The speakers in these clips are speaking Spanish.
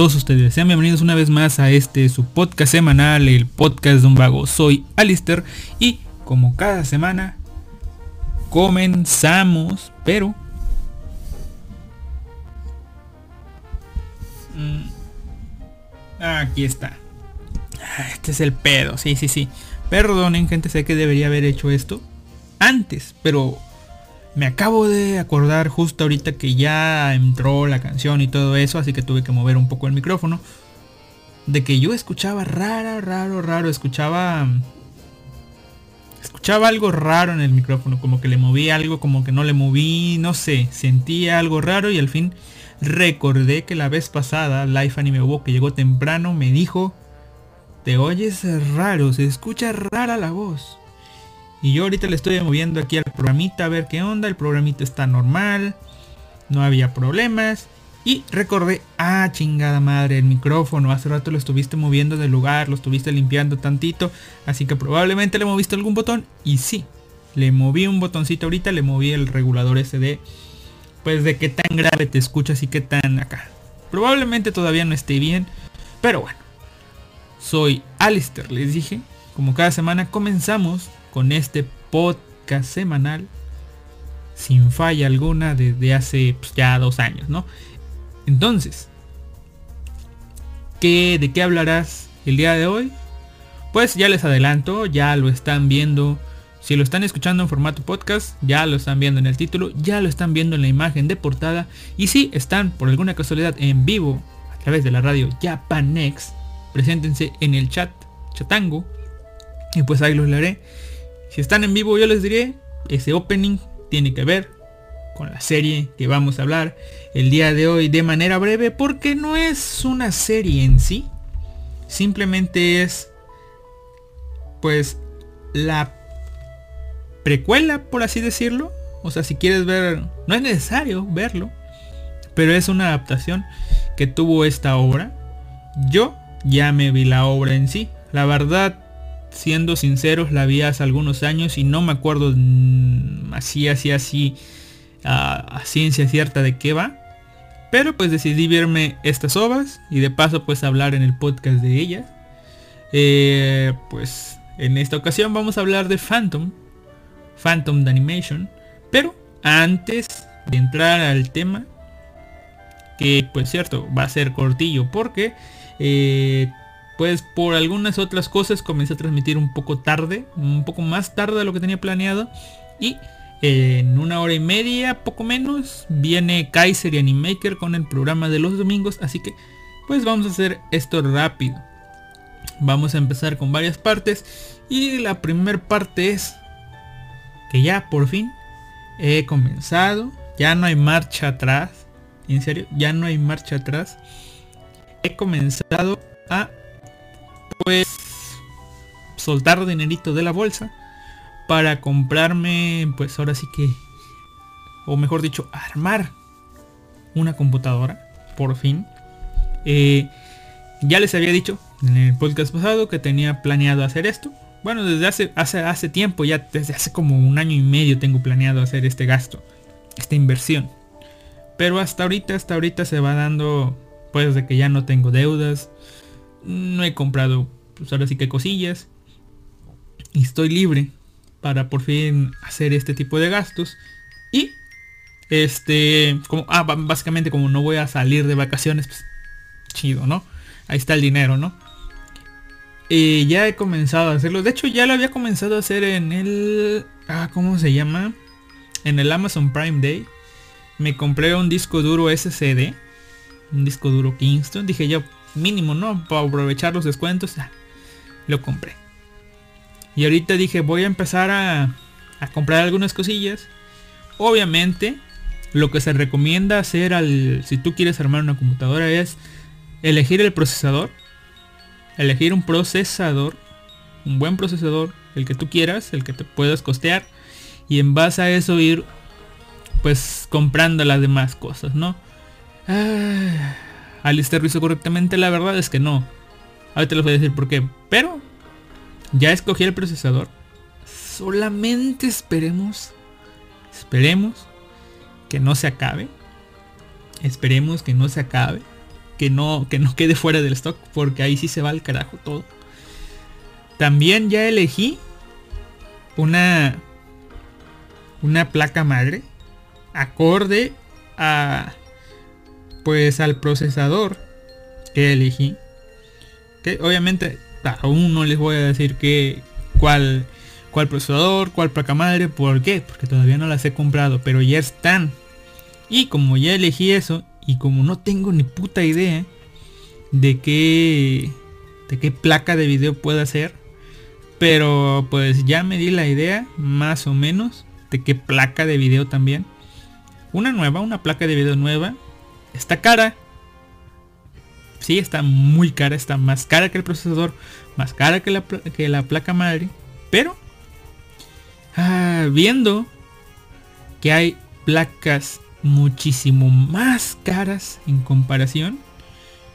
todos ustedes. Sean bienvenidos una vez más a este su podcast semanal, el podcast de un vago. Soy Alister y como cada semana comenzamos, pero... Mm, aquí está. Ah, este es el pedo, sí, sí, sí. Perdonen gente, sé que debería haber hecho esto antes, pero me acabo de acordar justo ahorita que ya entró la canción y todo eso, así que tuve que mover un poco el micrófono. De que yo escuchaba raro, raro, raro, escuchaba... Escuchaba algo raro en el micrófono, como que le moví algo, como que no le moví, no sé, sentía algo raro y al fin recordé que la vez pasada Life Anime Walk que llegó temprano me dijo, te oyes raro, se escucha rara la voz. Y yo ahorita le estoy moviendo aquí al programita a ver qué onda. El programita está normal. No había problemas. Y recordé, ah, chingada madre, el micrófono. Hace rato lo estuviste moviendo del lugar, lo estuviste limpiando tantito. Así que probablemente le moviste algún botón. Y sí, le moví un botoncito ahorita, le moví el regulador ese de, pues de qué tan grave te escuchas y qué tan acá. Probablemente todavía no esté bien. Pero bueno, soy Alistair, les dije. Como cada semana comenzamos con este podcast semanal sin falla alguna desde hace pues, ya dos años, ¿no? Entonces, ¿qué, ¿de qué hablarás el día de hoy? Pues ya les adelanto, ya lo están viendo. Si lo están escuchando en formato podcast, ya lo están viendo en el título, ya lo están viendo en la imagen de portada. Y si están por alguna casualidad en vivo a través de la radio Japanex, preséntense en el chat, chatango. Y pues ahí los leeré. Si están en vivo yo les diré, ese opening tiene que ver con la serie que vamos a hablar el día de hoy de manera breve porque no es una serie en sí. Simplemente es pues la precuela por así decirlo. O sea, si quieres ver, no es necesario verlo. Pero es una adaptación que tuvo esta obra. Yo ya me vi la obra en sí. La verdad siendo sinceros, la vi hace algunos años y no me acuerdo mm, así, así, así, a, ciencia cierta de qué va. Pero pues decidí verme estas obras y de paso pues hablar en el podcast de ellas. Eh, pues en esta ocasión vamos a hablar de Phantom. Phantom de Animation. Pero antes de entrar al tema, que pues cierto, va a ser cortillo porque eh, pues por algunas otras cosas comencé a transmitir un poco tarde, un poco más tarde de lo que tenía planeado. Y en una hora y media, poco menos, viene Kaiser y Animaker con el programa de los domingos. Así que pues vamos a hacer esto rápido. Vamos a empezar con varias partes. Y la primera parte es que ya por fin he comenzado. Ya no hay marcha atrás. En serio, ya no hay marcha atrás. He comenzado a pues soltar dinerito de la bolsa para comprarme, pues ahora sí que, o mejor dicho, armar una computadora, por fin. Eh, ya les había dicho en el podcast pasado que tenía planeado hacer esto. Bueno, desde hace, hace, hace tiempo, ya desde hace como un año y medio tengo planeado hacer este gasto, esta inversión. Pero hasta ahorita, hasta ahorita se va dando, pues de que ya no tengo deudas, no he comprado, pues ahora sí que cosillas. Y estoy libre para por fin hacer este tipo de gastos. Y este, como, ah, básicamente como no voy a salir de vacaciones, pues chido, ¿no? Ahí está el dinero, ¿no? Y ya he comenzado a hacerlo. De hecho, ya lo había comenzado a hacer en el... Ah, ¿cómo se llama? En el Amazon Prime Day. Me compré un disco duro SSD. Un disco duro Kingston. Dije yo, mínimo, ¿no? Para aprovechar los descuentos, lo compré. Y ahorita dije, voy a empezar a, a comprar algunas cosillas. Obviamente, lo que se recomienda hacer al, si tú quieres armar una computadora es elegir el procesador. Elegir un procesador, un buen procesador, el que tú quieras, el que te puedas costear. Y en base a eso ir pues comprando las demás cosas, ¿no? Ah, Alistair lo hizo correctamente, la verdad es que no. Ahorita les voy a decir por qué. Pero ya escogí el procesador. Solamente esperemos. Esperemos que no se acabe. Esperemos que no se acabe. que no, que no quede fuera del stock, porque ahí sí se va al carajo todo. También ya elegí una, una placa madre acorde a pues al procesador que elegí. Que obviamente aún no les voy a decir que cuál cuál procesador, cuál placa madre, ¿por qué? Porque todavía no las he comprado, pero ya están. Y como ya elegí eso y como no tengo ni puta idea de qué de qué placa de video puede ser, pero pues ya me di la idea más o menos de qué placa de video también. Una nueva, una placa de video nueva. Está cara. Sí, está muy cara, está más cara que el procesador, más cara que la, que la placa madre. Pero Ah, viendo que hay placas muchísimo más caras en comparación,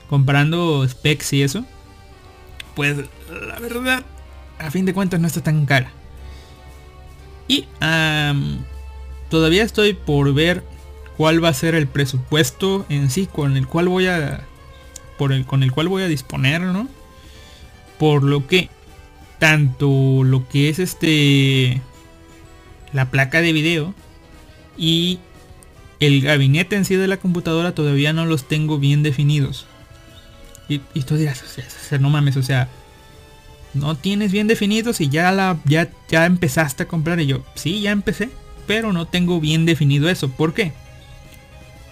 comparando specs y eso, pues la verdad, a fin de cuentas no está tan cara. Y todavía estoy por ver cuál va a ser el presupuesto en sí con el cual voy a por el con el cual voy a disponer, ¿no? Por lo que tanto lo que es este la placa de video y el gabinete en sí de la computadora todavía no los tengo bien definidos. Y, tú dirás, no mames, o sea, no tienes bien definidos y ya la ya, ya empezaste a comprar y yo, sí, ya empecé, pero no tengo bien definido eso. ¿Por qué?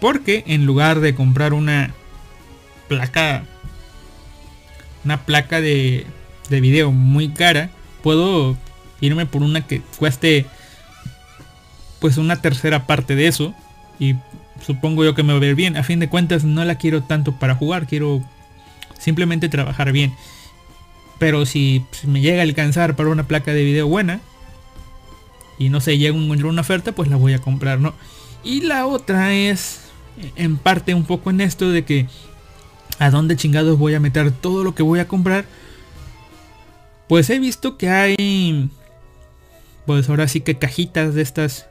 Porque en lugar de comprar una placa una placa de, de video muy cara, puedo irme por una que cueste pues una tercera parte de eso. Y supongo yo que me va a ver bien. A fin de cuentas no la quiero tanto para jugar, quiero simplemente trabajar bien. Pero si, me llega a alcanzar para una placa de video buena y no sé, llega encuentro una oferta, pues la voy a comprar, ¿no? Y la otra es en parte un poco en esto de que a dónde chingados voy a meter todo lo que voy a comprar. Pues he visto que hay pues ahora sí que cajitas de estas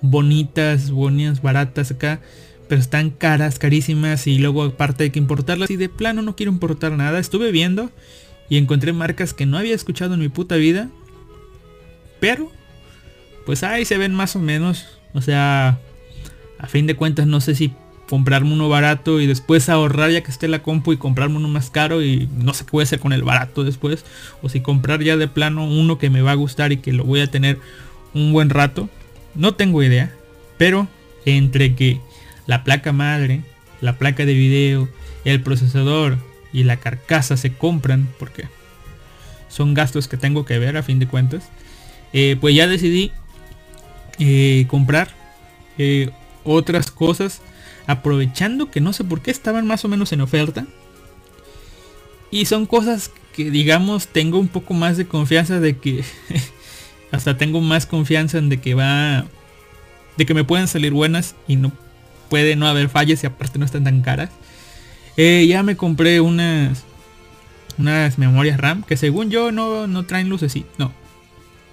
bonitas, bonitas, baratas acá, pero están caras, carísimas y luego aparte hay que importarlas y de plano no quiero importar nada. Estuve viendo y encontré marcas que no había escuchado en mi puta vida, pero pues ahí se ven más o menos, o sea, a fin de cuentas no sé si comprarme uno barato y después ahorrar ya que esté la compu y comprarme uno más caro y no sé qué voy a hacer con el barato después. O si comprar ya de plano uno que me va a gustar y que lo voy a tener un buen rato. No tengo idea, pero entre que la placa madre, la placa de video, el procesador y la carcasa se compran, porque son gastos que tengo que ver a fin de cuentas, eh, pues ya decidí eh, comprar eh, otras cosas aprovechando que no sé por qué estaban más o menos en oferta. Y son cosas que digamos tengo un poco más de confianza de que hasta tengo más confianza en de que va de que me pueden salir buenas y no puede no haber fallas y aparte no están tan caras eh, ya me compré unas unas memorias RAM que según yo no, no traen lucecitas no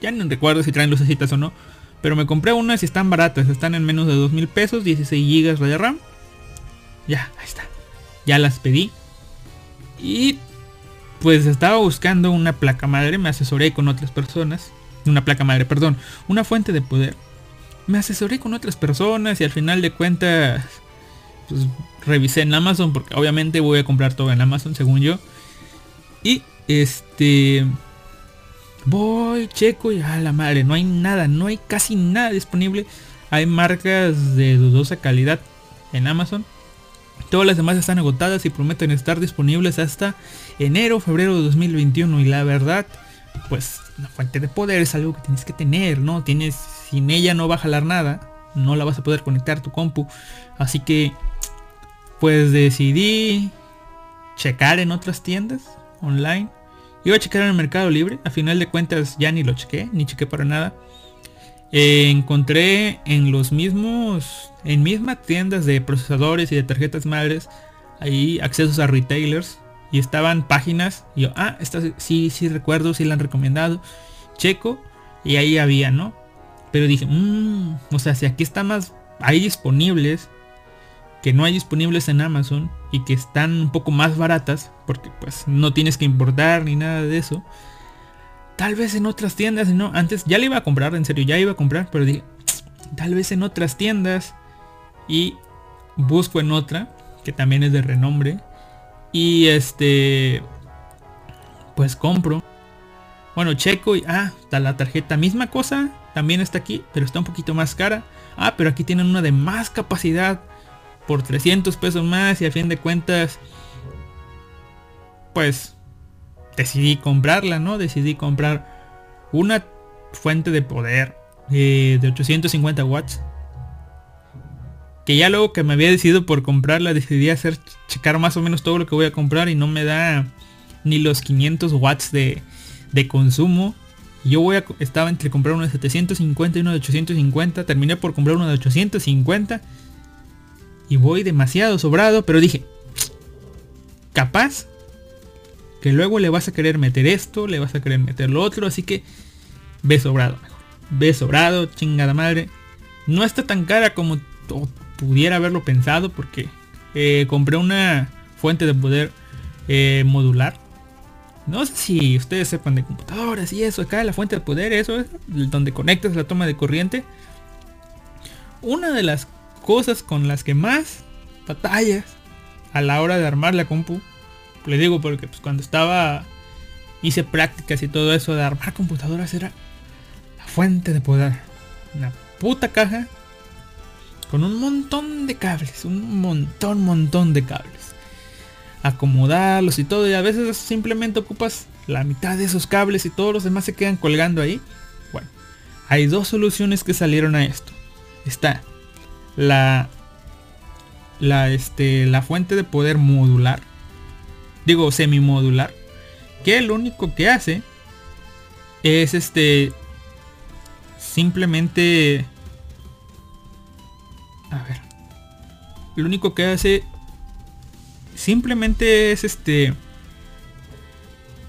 ya no recuerdo si traen lucecitas o no pero me compré unas y están baratas están en menos de dos mil pesos 16 GB de RAM ya ahí está ya las pedí y pues estaba buscando una placa madre me asesoré con otras personas una placa madre, perdón, una fuente de poder. Me asesoré con otras personas y al final de cuentas, pues revisé en Amazon porque obviamente voy a comprar todo en Amazon según yo. Y este voy, checo y a la madre, no hay nada, no hay casi nada disponible. Hay marcas de dudosa calidad en Amazon. Todas las demás están agotadas y prometen estar disponibles hasta enero, febrero de 2021. Y la verdad, pues la fuente de poder es algo que tienes que tener, ¿no? Tienes, sin ella no va a jalar nada, no la vas a poder conectar tu compu. Así que, pues decidí checar en otras tiendas online. Iba a checar en el Mercado Libre, a final de cuentas ya ni lo chequé, ni chequé para nada. Eh, encontré en los mismos, en mismas tiendas de procesadores y de tarjetas madres, ahí accesos a retailers y estaban páginas y yo, ah, esta sí, sí recuerdo, sí la han recomendado. Checo y ahí había, ¿no? Pero dije, mmm, o sea, si aquí está más, hay disponibles que no hay disponibles en Amazon, y que están un poco más baratas, porque pues no tienes que importar ni nada de eso. Tal vez en otras tiendas, no, antes ya le iba a comprar, en serio, ya iba a comprar, pero dije, tal vez en otras tiendas y busco en otra, que también es de renombre, y este, pues compro. Bueno, checo y, ah, la tarjeta, misma cosa, también está aquí, pero está un poquito más cara. Ah, pero aquí tienen una de más capacidad por 300 pesos más y a fin de cuentas, pues decidí comprarla, ¿no? Decidí comprar una fuente de poder eh, de 850 watts. Que ya luego que me había decidido por comprarla, decidí hacer checar más o menos todo lo que voy a comprar y no me da ni los 500 watts de, de consumo. Yo voy a, estaba entre comprar uno de 750 y uno de 850. Terminé por comprar uno de 850 y voy demasiado sobrado, pero dije, capaz que luego le vas a querer meter esto, le vas a querer meter lo otro, así que ve sobrado Ve sobrado, chingada madre. No está tan cara como pudiera haberlo pensado porque eh, compré una fuente de poder eh, modular. No sé si ustedes sepan de computadoras y eso, acá la fuente de poder, eso es donde conectas la toma de corriente. Una de las cosas con las que más batallas a la hora de armar la compu. Le digo porque pues, cuando estaba hice prácticas y todo eso de armar computadoras era la fuente de poder. Una puta caja con un montón de cables, un montón, montón de cables. Acomodarlos y todo y a veces simplemente ocupas la mitad de esos cables y todos los demás se quedan colgando ahí. Bueno, hay dos soluciones que salieron a esto. Está la, la, este, la fuente de poder modular, digo semimodular, que lo único que hace es este, simplemente, a ver, lo único que hace simplemente es este,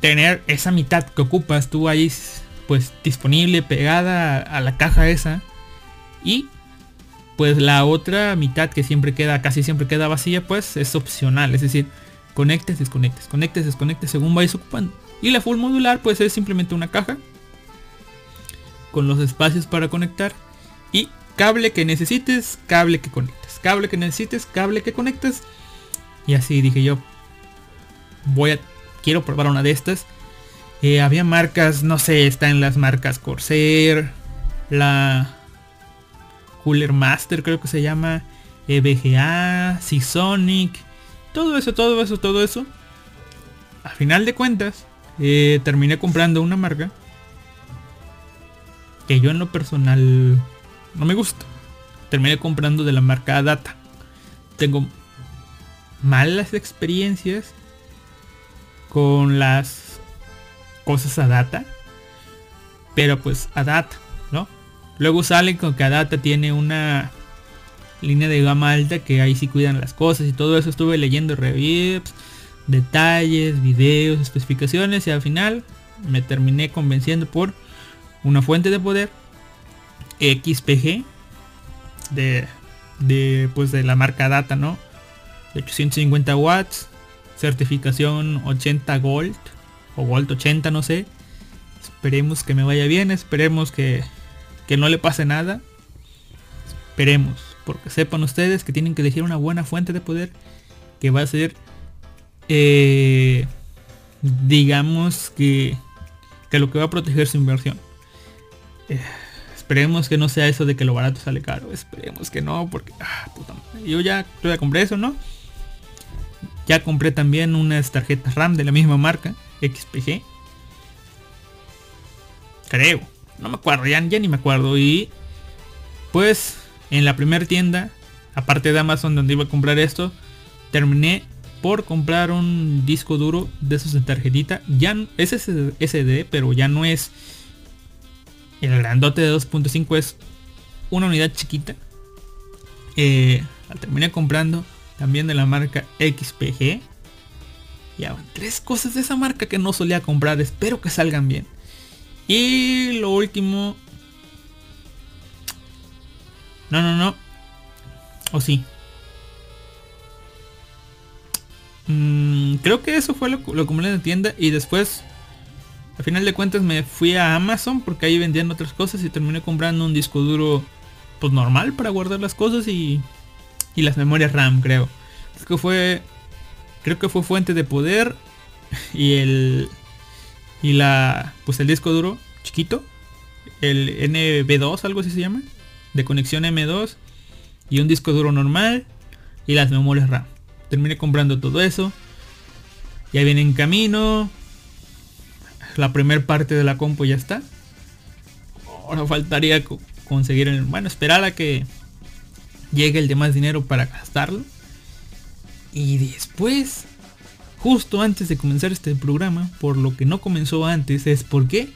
tener esa mitad que ocupas tú ahí pues disponible pegada a la caja esa y pues la otra mitad que siempre queda, casi siempre queda vacía, pues es opcional. Es decir, conectes, desconectes, conectes, desconectes según vais ocupando. Y la full modular pues es simplemente una caja con los espacios para conectar y cable que necesites, cable que conectes, cable que necesites, cable que conectes. Y así dije yo, voy a, quiero probar una de estas. Eh, había marcas, no sé, está en las marcas Corsair, la Cooler Master creo que se llama, EVGA, Seasonic, todo eso, todo eso, todo eso. A final de cuentas, eh, terminé comprando una marca que yo en lo personal no me gusta. Terminé comprando de la marca Data. Tengo malas experiencias con las cosas a data. Pero pues a data. Luego sale con que Adata tiene una línea de gama alta que ahí sí cuidan las cosas y todo eso. Estuve leyendo reviews, detalles, videos, especificaciones y al final me terminé convenciendo por una fuente de poder XPG de, de pues de la marca Data, ¿no? De 850 watts, certificación 80 Gold o Gold 80, no sé. Esperemos que me vaya bien, esperemos que que no le pase nada. Esperemos, porque sepan ustedes que tienen que elegir una buena fuente de poder que va a ser, eh, digamos que, que lo que va a proteger su inversión. Eh, esperemos que no sea eso de que lo barato sale caro. Esperemos que no, porque ah, yo ya, yo ya compré eso, ¿no? Ya compré también unas tarjetas RAM de la misma marca, XPG. Creo no me acuerdo, ya, ni me acuerdo. Y pues en la primera tienda, aparte de Amazon donde iba a comprar esto, terminé por comprar un disco duro de esos de tarjetita. Ya es SD, pero ya no es el grandote de 2.5, es una unidad chiquita. Eh, la terminé comprando también de la marca XPG. Ya van tres cosas de esa marca que no solía comprar. Espero que salgan bien. Y lo último... No, no, no. O sí. mm, creo que eso fue lo, lo compré en la tienda y después al final de cuentas me fui a Amazon porque ahí vendían otras cosas y terminé comprando un disco duro pues normal para guardar las cosas y, y las memorias RAM creo. Es que fue creo que fue fuente de poder y el y la pues el disco duro chiquito el NB2 algo así se llama de conexión M2 y un disco duro normal y las memorias RAM. Terminé comprando todo eso ya viene en camino la primera parte de la compu ya está. Ahora faltaría conseguir el bueno esperar a que llegue el demás dinero para gastarlo. Y después justo antes de comenzar este programa, por lo que no comenzó antes, es porque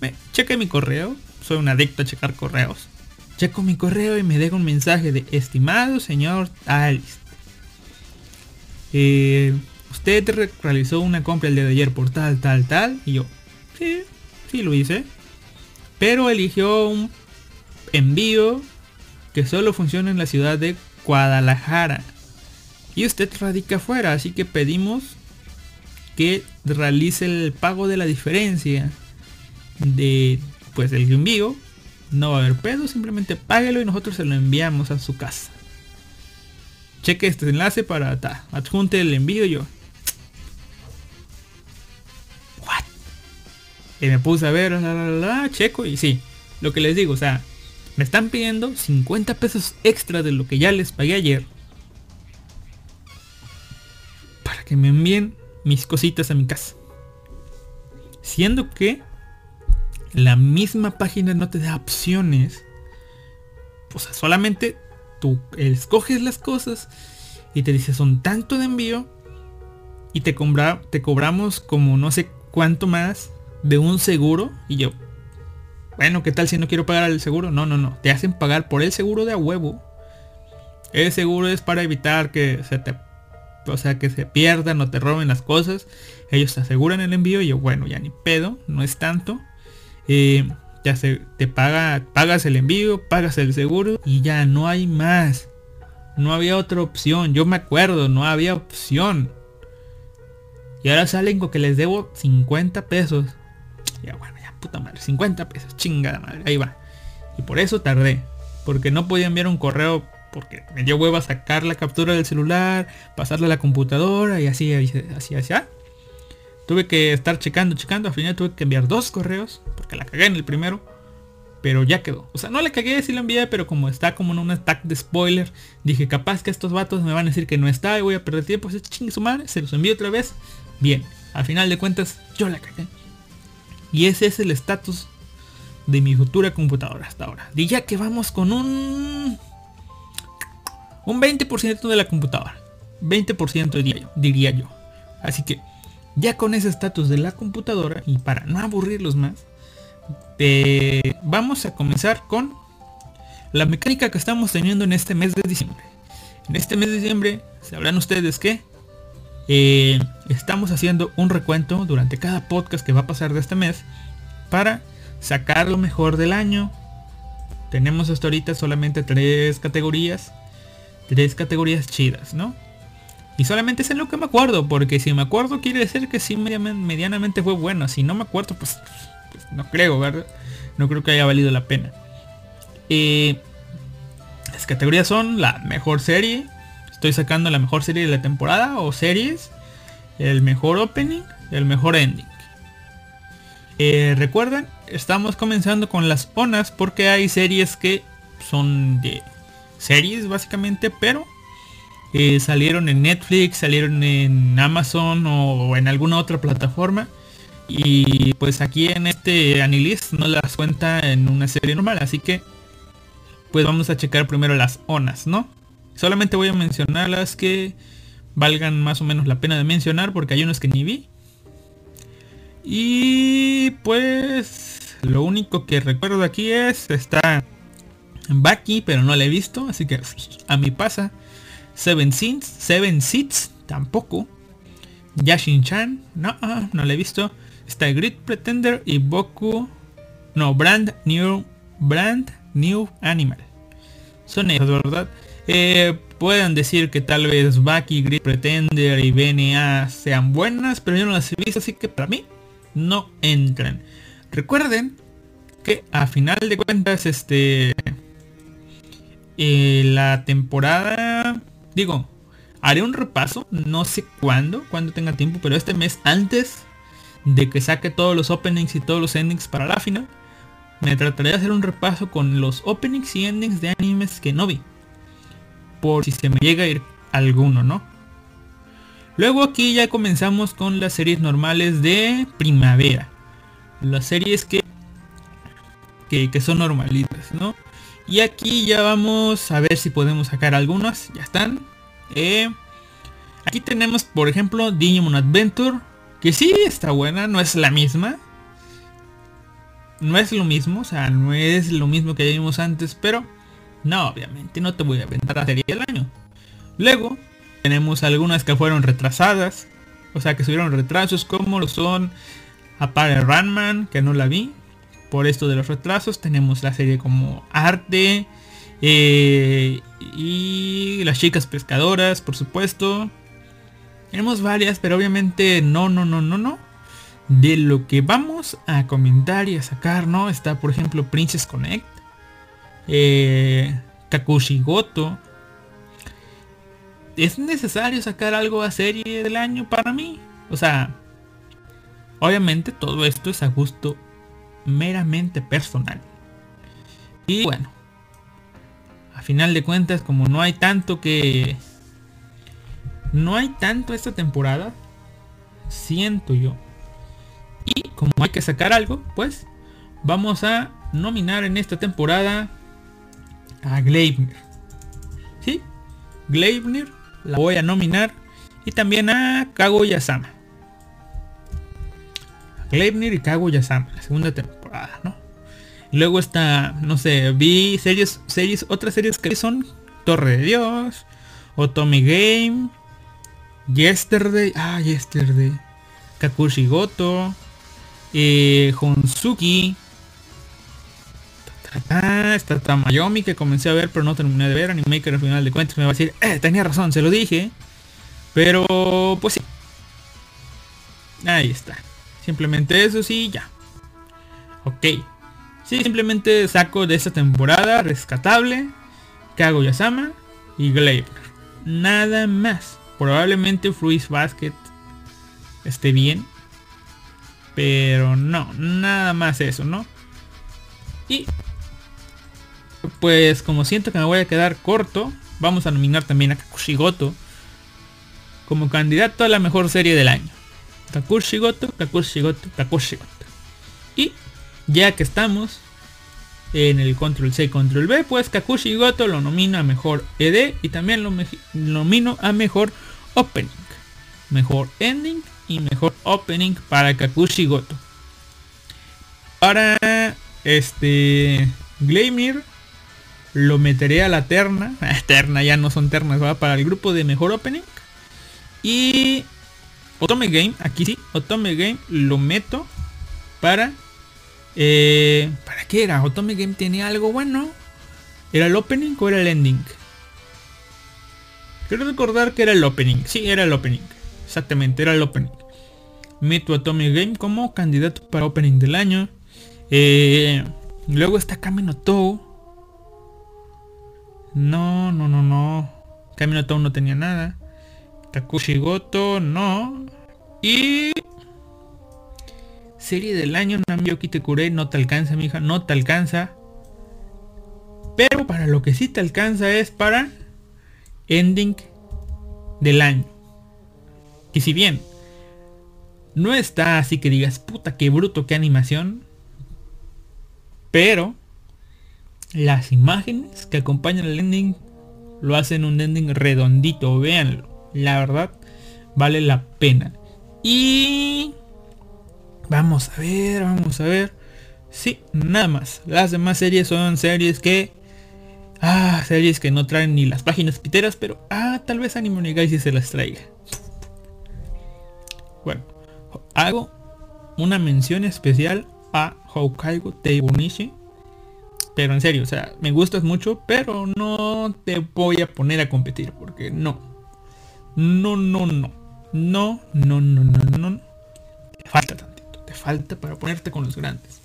me cheque mi correo, soy un adicto a checar correos. Checo mi correo y me deja un mensaje de estimado señor Alice. Eh, usted realizó una compra el día de ayer por tal, tal, tal. Y yo, sí, sí lo hice. Pero eligió un envío que solo funciona en la ciudad de Guadalajara y usted radica afuera, así que pedimos que realice el pago de la diferencia de pues el envío. No va a haber pedo, simplemente páguelo y nosotros se lo enviamos a su casa. Cheque este enlace para ta, adjunte el envío yo. What? Y me puse a ver, la, checo y sí, lo que les digo, o sea, me están pidiendo 50 pesos extra de lo que ya les pagué ayer que me envíen mis cositas a mi casa. Siendo que la misma página no te da opciones. O sea, solamente tú escoges las cosas y te dice son tanto de envío y te, cobra, te cobramos como no sé cuánto más de un seguro y yo bueno qué tal si no quiero pagar el seguro no no no te hacen pagar por el seguro de a huevo el seguro es para evitar que se te o sea, que se pierdan o te roben las cosas. Ellos te aseguran el envío y yo, bueno, ya ni pedo, no es tanto. Eh, ya se te paga, pagas el envío, pagas el seguro y ya no hay más. No había otra opción, yo me acuerdo, no había opción. Y ahora salen con que les debo 50 pesos. Ya bueno, ya puta madre, 50 pesos, chingada madre, ahí va. Y por eso tardé, porque no podía enviar un correo porque me dio hueva sacar la captura del celular, pasarla a la computadora y así, así, así. Tuve que estar checando, checando. Al final tuve que enviar dos correos, porque la cagué en el primero. Pero ya quedó. O sea, no la cagué, sí la envié, pero como está como en un stack de spoiler, dije, capaz que estos vatos me van a decir que no está y voy a perder tiempo. Pues chingue su se los envío otra vez. Bien, al final de cuentas, yo la cagué. Y ese es el estatus de mi futura computadora hasta ahora. Y ya que vamos con un un 20% de la computadora. 20% diría yo. Así que ya con ese estatus de la computadora y para no aburrirlos más, vamos a comenzar con la mecánica que estamos teniendo en este mes de diciembre. En este mes de diciembre, sabrán ustedes que eh, estamos haciendo un recuento durante cada podcast que va a pasar de este mes para sacar lo mejor del año. Tenemos hasta ahorita solamente tres categorías tres categorías chidas, ¿no? Y solamente es en lo que me acuerdo, porque si me acuerdo quiere decir que sí medianamente fue bueno. Si no me acuerdo, pues, pues, no creo, ¿verdad? No creo que haya valido la pena. Eh, las categorías son la mejor serie. Estoy sacando la mejor serie de la temporada o series. El mejor opening, el mejor ending. Eh, recuerden, estamos comenzando con las ONAS porque hay series que son de series básicamente, pero eh, salieron en Netflix, salieron en Amazon o en alguna otra plataforma. Y pues aquí en este Anilist no las cuenta en una serie normal, así que pues vamos a checar primero las ONAS, ¿no? Solamente voy a mencionar las que valgan más o menos la pena de mencionar porque hay unas que ni vi. Y pues lo único que recuerdo aquí es está Baki, pero no la he visto, así que a mí pasa. Seven Sins, Seven Seats, tampoco. Yashin Chan, no, no la he visto. Está Great Pretender y Boku, no, Brand New, Brand New Animal. Son ellos, ¿verdad? Eh, puedan decir que tal vez Baki, Grid Pretender y BNA sean buenas, pero yo no las he visto, así que para mí no entran. Recuerden que a final de cuentas, este... Eh, la temporada... Digo, haré un repaso, no sé cuándo, cuando tenga tiempo, pero este mes antes de que saque todos los openings y todos los endings para la final, me trataré de hacer un repaso con los openings y endings de animes que no vi. Por si se me llega a ir alguno, ¿no? Luego aquí ya comenzamos con las series normales de primavera. Las series que, que, son normalitas, ¿no? Y aquí ya vamos a ver si podemos sacar algunas. Ya están. Eh, aquí tenemos, por ejemplo, Digimon Adventure. Que sí está buena, no es la misma no es lo mismo, o sea, no es lo mismo que vimos antes, pero no, obviamente no te voy a aventar la serie del año. Luego tenemos algunas que fueron retrasadas, o sea, que subieron retrasos como lo son Apare Runman, que no la vi. Por esto de los retrasos tenemos la serie como Arte eh, y las chicas pescadoras, por supuesto. Tenemos varias, pero obviamente no, no, no, no, no de lo que vamos a comentar y a sacar, ¿no? Está, por ejemplo, Princess Connect, eh, Kakushi Goto. ¿Es necesario sacar algo a serie del año para mí? O sea, obviamente todo esto es a gusto meramente personal. Y bueno, a final de cuentas, como no hay tanto que... No hay tanto esta temporada, siento yo y como hay que sacar algo, pues vamos a nominar en esta temporada a Gleipnir. ¿Sí? Gleipnir la voy a nominar. Y también a Kaguya-sama. Gleipnir y Kaguya-sama, la segunda temporada, ¿no? luego está, no sé, vi series, series, otras series que son Torre de Dios, Otome Game, Yesterday, ah, Yesterday, Kakushi Goto, eh, Honsuki. Está Tamayomi que comencé a ver pero no terminé de ver. Animaker al final de cuentas me va a decir, eh, tenía razón, se lo dije. Pero pues sí. Ahí está. Simplemente eso sí, ya. Ok. Sí, simplemente saco de esta temporada rescatable. Kago Yasama y Glaber. Nada más. Probablemente Fruits Basket esté bien. Pero no, nada más eso, ¿no? Y pues como siento que me voy a quedar corto, vamos a nominar también a Kakushigoto como candidato a la mejor serie del año. Kakushigoto, Kakushigoto, Kakushigoto. Y ya que estamos en el control C, control B, pues Kakushigoto lo nomina a mejor ED y también lo nomino a mejor opening, mejor ending y mejor opening para Kakushi Goto. Para este Glamir lo meteré a la terna. Terna ya no son ternas, va para el grupo de mejor opening. Y Otome Game, aquí sí, Otome Game lo meto para... Eh, ¿Para qué era? Otome Game tiene algo bueno. ¿Era el opening o era el ending? Quiero recordar que era el opening. Sí, era el opening. Exactamente, era el opening. Meto a Tommy Game como candidato para opening del año. Eh, luego está Camino Tou. No, no, no, no. Camino Tou no tenía nada. Takushi Goto, no. Y... Serie del año, Namio Kitekure, no te alcanza, mija, no te alcanza. Pero para lo que sí te alcanza es para ending del año. Y si bien no está así que digas, puta, qué bruto, qué animación. Pero las imágenes que acompañan el ending lo hacen un ending redondito, véanlo. La verdad, vale la pena. Y vamos a ver, vamos a ver. Sí, nada más. Las demás series son series que... Ah, series que no traen ni las páginas piteras, pero... Ah, tal vez Anime si se las traiga. Bueno, hago una mención especial a Hokkaido Teibunishi. Pero en serio, o sea, me gustas mucho, pero no te voy a poner a competir, porque no. No, no, no. No, no, no, no, no. Te falta tantito, te falta para ponerte con los grandes.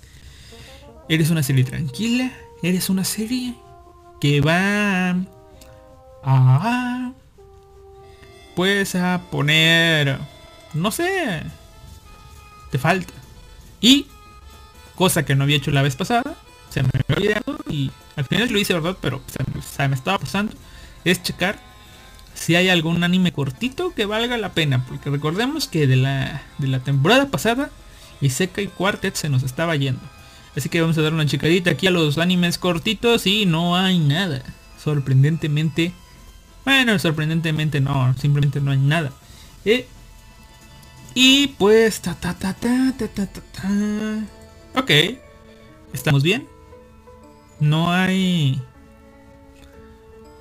Eres una serie tranquila, eres una serie que va a... Pues a poner... No sé. Te falta. Y, cosa que no había hecho la vez pasada, se me había olvidado y al final lo hice, ¿verdad? Pero se, me estaba pasando. Es checar si hay algún anime cortito que valga la pena. Porque recordemos que de la, de la temporada pasada, Isekai Quartet se nos estaba yendo. Así que vamos a dar una checadita aquí a los animes cortitos y no hay nada. Sorprendentemente. Bueno, sorprendentemente no, simplemente no hay nada. Eh, y pues ta ta ta ta ta ta ta. Ok. ¿Estamos bien? No hay...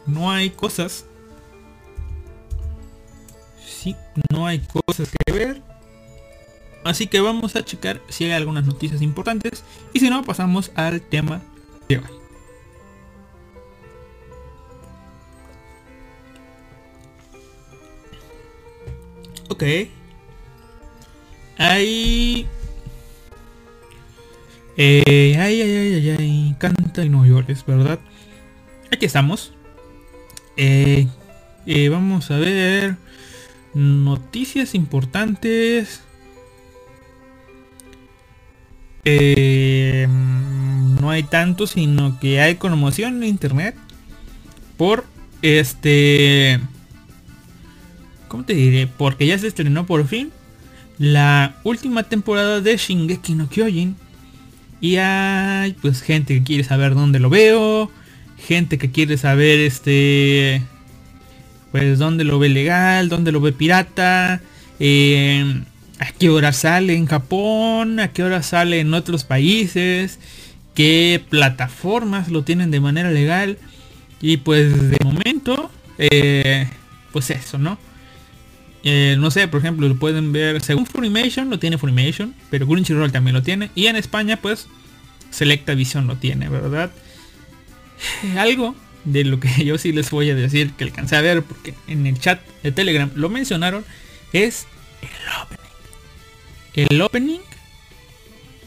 No hay cosas. No hay cosas que ver. Así que vamos a checar si hay algunas noticias importantes. Y si no, pasamos al tema de hoy. Ok. Hay eh, ay, ay, ay, ay, canta y no llores, ¿verdad? Aquí estamos. Eh, eh, vamos a ver noticias importantes. Eh, no hay tanto, sino que hay conmoción en internet por este... ¿Cómo te diré? Porque ya se estrenó por fin la última temporada de Shingeki no Kyojin y hay pues gente que quiere saber dónde lo veo. Gente que quiere saber este. Pues dónde lo ve legal, dónde lo ve pirata. Eh, a qué hora sale en Japón, a qué hora sale en otros países. Qué plataformas lo tienen de manera legal. Y pues de momento. Eh, pues eso, ¿no? Eh, no sé, por ejemplo, lo pueden ver según Funimation, lo tiene Funimation, pero Crunchyroll también lo tiene. Y en España, pues, Selecta Vision lo tiene, ¿verdad? Algo de lo que yo sí les voy a decir que alcancé a ver, porque en el chat de Telegram lo mencionaron, es el opening. El opening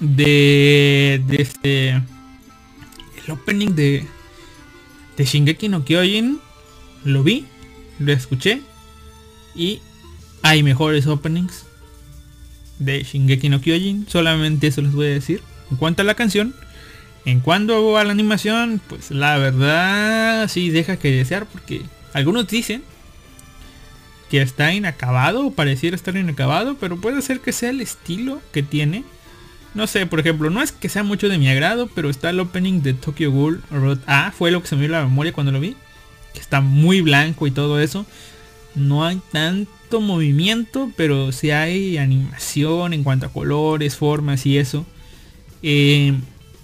de, este... El opening de, de Shingeki no Kyojin, lo vi, lo escuché y hay mejores openings de Shingeki no Kyojin. Solamente eso les voy a decir. En cuanto a la canción, en cuanto a la animación, pues la verdad sí deja que desear porque algunos dicen que está inacabado o pareciera estar inacabado, pero puede ser que sea el estilo que tiene. No sé, por ejemplo, no es que sea mucho de mi agrado, pero está el opening de Tokyo Ghoul Road A, fue lo que se me dio la memoria cuando lo vi, que está muy blanco y todo eso. No hay tanto movimiento, pero si hay animación en cuanto a colores, formas y eso. Eh,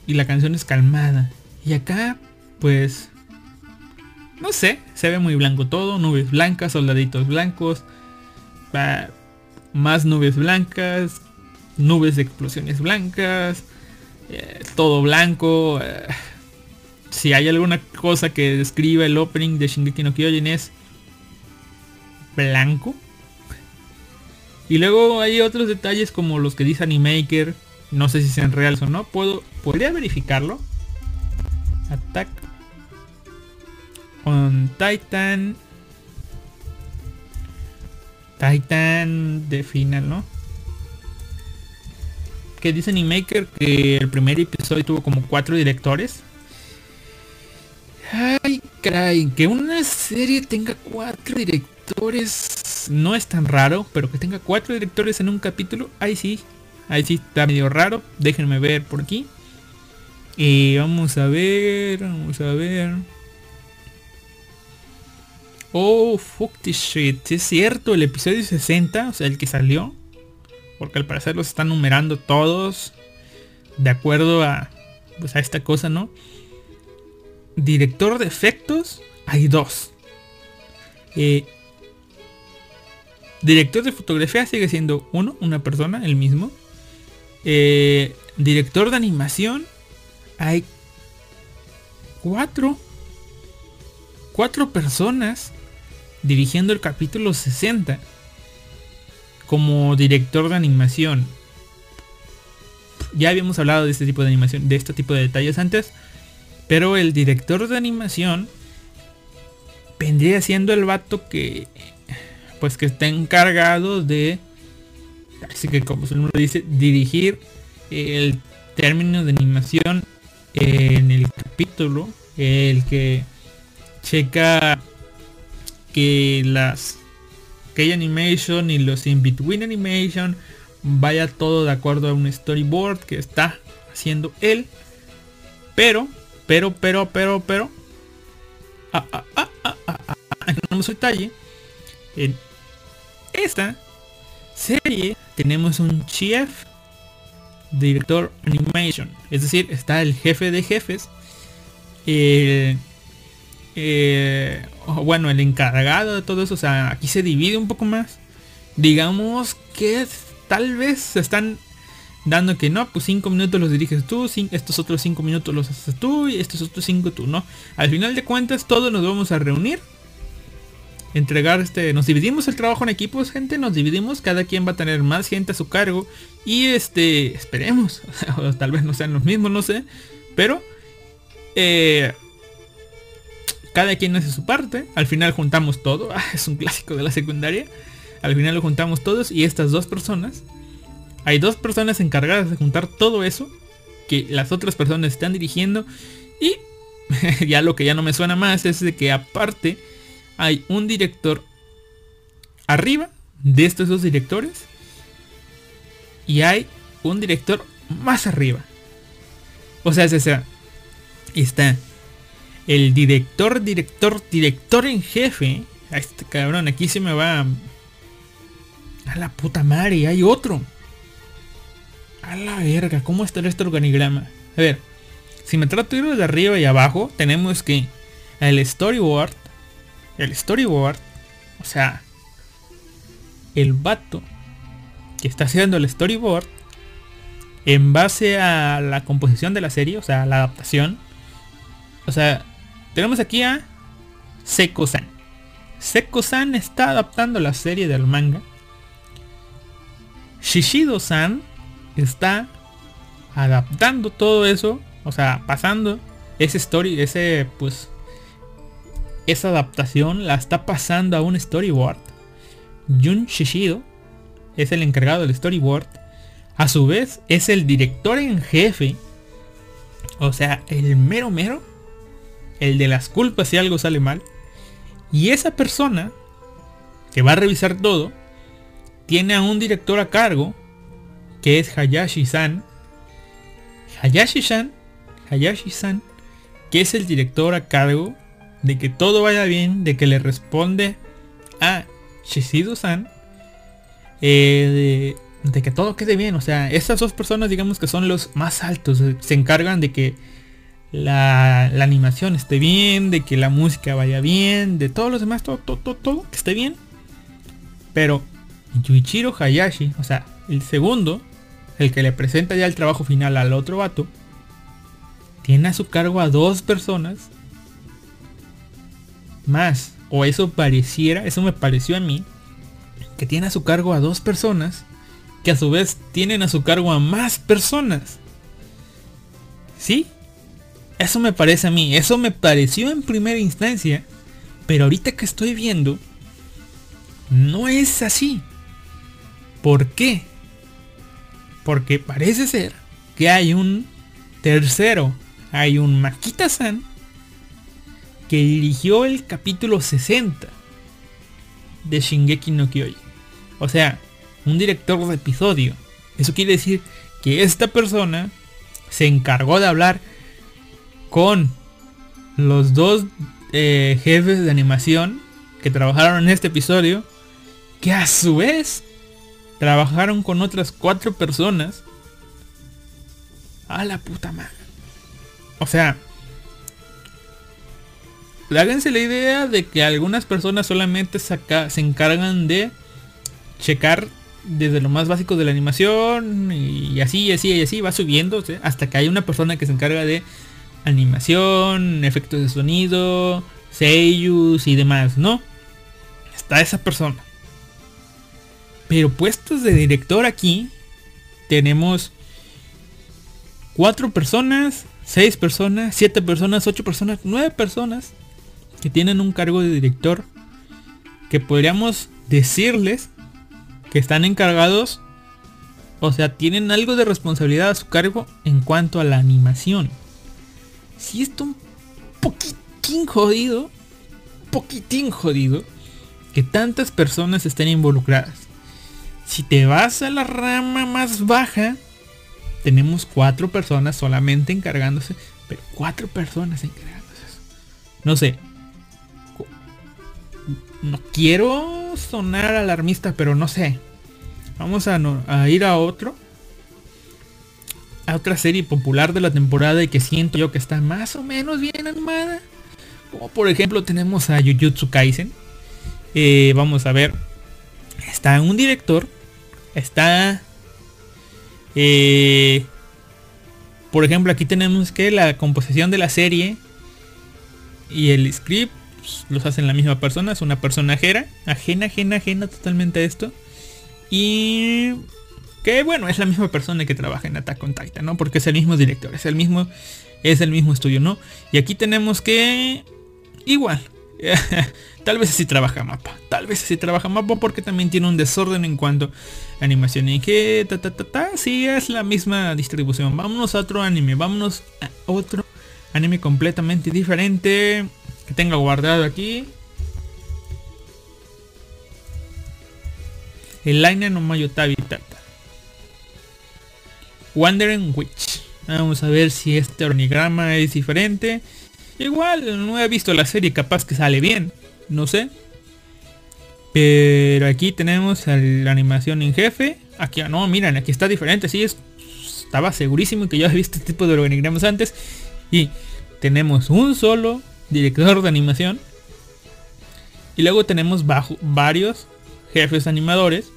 y la canción es calmada. Y acá, pues, no sé, se ve muy blanco todo, nubes blancas, soldaditos blancos, más nubes blancas, nubes de explosiones blancas, eh, todo blanco. Eh, si hay alguna cosa que describa el opening de Shingeki no Kyojin es blanco. Y luego hay otros detalles como los que dice Animaker. No sé si sean reales o no. Puedo, podría verificarlo. Attack on Titan. Titan de final, ¿no? Que dice Animaker que el primer episodio tuvo como cuatro directores. Ay, caray, que una serie tenga cuatro directores no es tan raro, pero que tenga cuatro directores en un capítulo, ahí sí, ahí sí está medio raro. Déjenme ver por aquí. Y vamos a ver, vamos a ver. Oh, fuck this shit. Es cierto, el episodio 60, o sea, el que salió. Porque al parecer los están numerando todos. De acuerdo a, pues a esta cosa, ¿no? Director de efectos, hay dos. Eh, Director de fotografía sigue siendo uno, una persona, el mismo. Eh, director de animación hay cuatro, cuatro personas dirigiendo el capítulo 60 como director de animación. Ya habíamos hablado de este tipo de animación, de este tipo de detalles antes, pero el director de animación vendría siendo el vato que pues que está encargado de así que como su nombre dice dirigir el término de animación en el capítulo el que checa que las que animation y los in between animation vaya todo de acuerdo a un storyboard que está haciendo él. Pero pero pero pero pero ah, ah, ah, no soy talle. En esta serie tenemos un chef director animation es decir está el jefe de jefes eh, bueno el encargado de todo eso o sea aquí se divide un poco más digamos que tal vez se están dando que no, pues 5 minutos los diriges tú, estos otros 5 minutos los haces tú y estos otros 5 tú, ¿no? Al final de cuentas todos nos vamos a reunir entregar este, nos dividimos el trabajo en equipos, gente, nos dividimos, cada quien va a tener más gente a su cargo y este, esperemos, o tal vez no sean los mismos, no sé, pero eh, cada quien hace su parte, al final juntamos todo, ah, es un clásico de la secundaria, al final lo juntamos todos y estas dos personas, hay dos personas encargadas de juntar todo eso que las otras personas están dirigiendo y ya lo que ya no me suena más es de que aparte hay un director arriba de estos dos directores y hay un director más arriba. O sea, o sea, está el director, director, director en jefe. A este cabrón, aquí se me va a la puta madre, hay otro. A la verga, ¿cómo está este organigrama? A ver, si me trato de ir de arriba y abajo, tenemos que el storyboard el storyboard, o sea, el vato que está haciendo el storyboard en base a la composición de la serie, o sea, la adaptación. O sea, tenemos aquí a Seko-san. Seko-san está adaptando la serie del manga. Shishido-san está adaptando todo eso, o sea, pasando ese story, ese pues esa adaptación la está pasando a un storyboard. Jun Shishido es el encargado del storyboard. A su vez es el director en jefe. O sea, el mero mero. El de las culpas si algo sale mal. Y esa persona que va a revisar todo. Tiene a un director a cargo. Que es Hayashi-san. Hayashi-san. Hayashi-san. Que es el director a cargo de que todo vaya bien, de que le responde a Shishido-san, eh, de, que todo quede bien. O sea, estas dos personas digamos que son los más altos, se encargan de que la, animación esté bien, de que la música vaya bien, de todos los demás, todo, todo, todo, todo que esté bien. Pero Yuichiro Hayashi, o sea, el segundo, el que le presenta ya el trabajo final al otro vato, tiene a su cargo a dos personas más, o eso pareciera, eso me pareció a mí, que tiene a su cargo a dos personas, que a su vez tienen a su cargo a más personas. ¿Sí? Eso me parece a mí, eso me pareció en primera instancia, pero ahorita que estoy viendo, no es así. ¿Por qué? Porque parece ser que hay un tercero, hay un Makita-san que dirigió el capítulo 60 de Shingeki no Kyojin. O sea, un director de episodio. Eso quiere decir que esta persona se encargó de hablar con los dos eh, jefes de animación que trabajaron en este episodio, que a su vez trabajaron con otras cuatro personas. A la puta madre. O sea, háganse la idea de que algunas personas solamente se encargan de checar desde lo más básico de la animación y así y así y así va subiendo hasta que hay una persona que se encarga de animación, efectos de sonido, seiyus y demás, ¿no? Está esa persona. Pero puestos de director aquí tenemos cuatro personas, seis personas, siete personas, ocho personas, nueve personas que tienen un cargo de director que podríamos decirles que están encargados, o sea, tienen algo de responsabilidad a su cargo en cuanto a la animación. Si esto un poquitín jodido, poquitín jodido, que tantas personas estén involucradas. Si te vas a la rama más baja, tenemos cuatro personas solamente encargándose, pero cuatro personas encargándose. No sé. No quiero sonar alarmista, pero no sé. Vamos a, ir a otro. A otra serie popular de la temporada y que siento yo que está más o menos bien animada. Como por ejemplo tenemos a Jujutsu Kaisen. Eh, vamos a ver. Está un director Está... Eh, por ejemplo, aquí tenemos que la composición de la serie y el script pues, los hacen la misma persona, es una persona ajena, ajena, ajena, ajena totalmente a esto. Y que bueno, es la misma persona que trabaja en Attack on Titan, ¿no? Porque es el mismo director, es el mismo, es el mismo estudio, ¿no? Y aquí tenemos que igual, tal vez así trabaja mapa. Tal vez así trabaja mapa porque también tiene un desorden en cuanto a animación. Y que ta ta ta ta. Sí, es la misma distribución. Vámonos a otro anime. Vámonos a otro anime completamente diferente. Que tenga guardado aquí. El Line no Mayotabi Tata. Wandering Witch. Vamos a ver si este organigrama es diferente. Igual no he visto la serie, capaz que sale bien, no sé. Pero aquí tenemos la animación en jefe. Aquí, no, miren, aquí está diferente, sí, estaba segurísimo que yo había visto este tipo de organigramas antes. Y tenemos un solo director de animación. Y luego tenemos bajo, varios jefes animadores.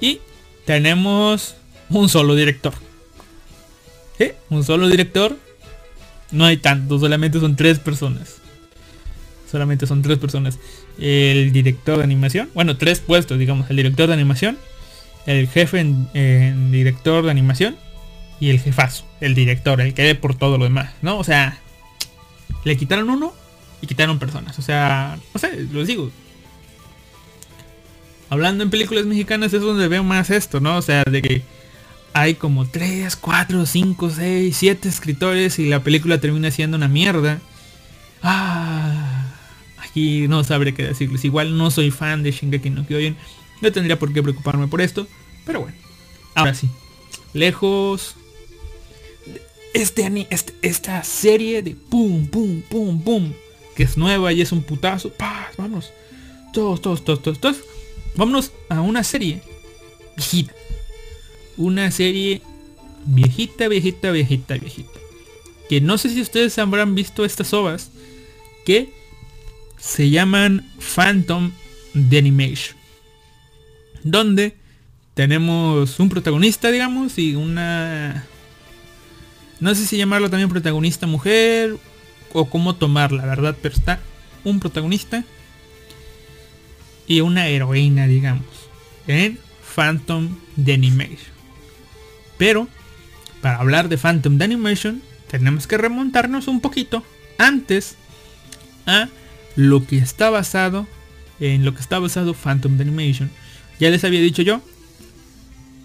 Y tenemos un solo director. ¿Eh? Un solo director no hay tantos, solamente son tres personas. Solamente son tres personas. El director de animación, bueno, tres puestos, digamos, el director de animación, el jefe en, director de animación y el jefazo, el director, el que ve por todo lo demás, ¿no? O sea, le quitaron uno y quitaron personas. O sea, no sé, los digo. Hablando en películas mexicanas es donde veo más esto, ¿no? O sea, de que hay como 3, 4, 5, 6, 7 escritores y la película termina siendo una mierda. Ah, aquí no sabré qué decirles. Igual no soy fan de Shingeki no Kyojin. No tendría por qué preocuparme por esto. Pero bueno. Ahora sí. Lejos. Este, este, esta serie de pum, pum, pum, pum. Que es nueva y es un putazo. ¡Pah! Vamos. Todos, todos, todos, todos, todos. Vámonos a una serie viejita una serie viejita, viejita, viejita, viejita. Que no sé si ustedes habrán visto estas ovas que se llaman Phantom de Animation. Donde tenemos un protagonista, digamos, y una... No sé si llamarlo también protagonista mujer o cómo tomarla, ¿verdad? Pero está un protagonista y una heroína, digamos, en Phantom de Animation. Pero, para hablar de Phantom de Animation, tenemos que remontarnos un poquito antes a lo que está basado en lo que está basado Phantom de Animation. Ya les había dicho yo,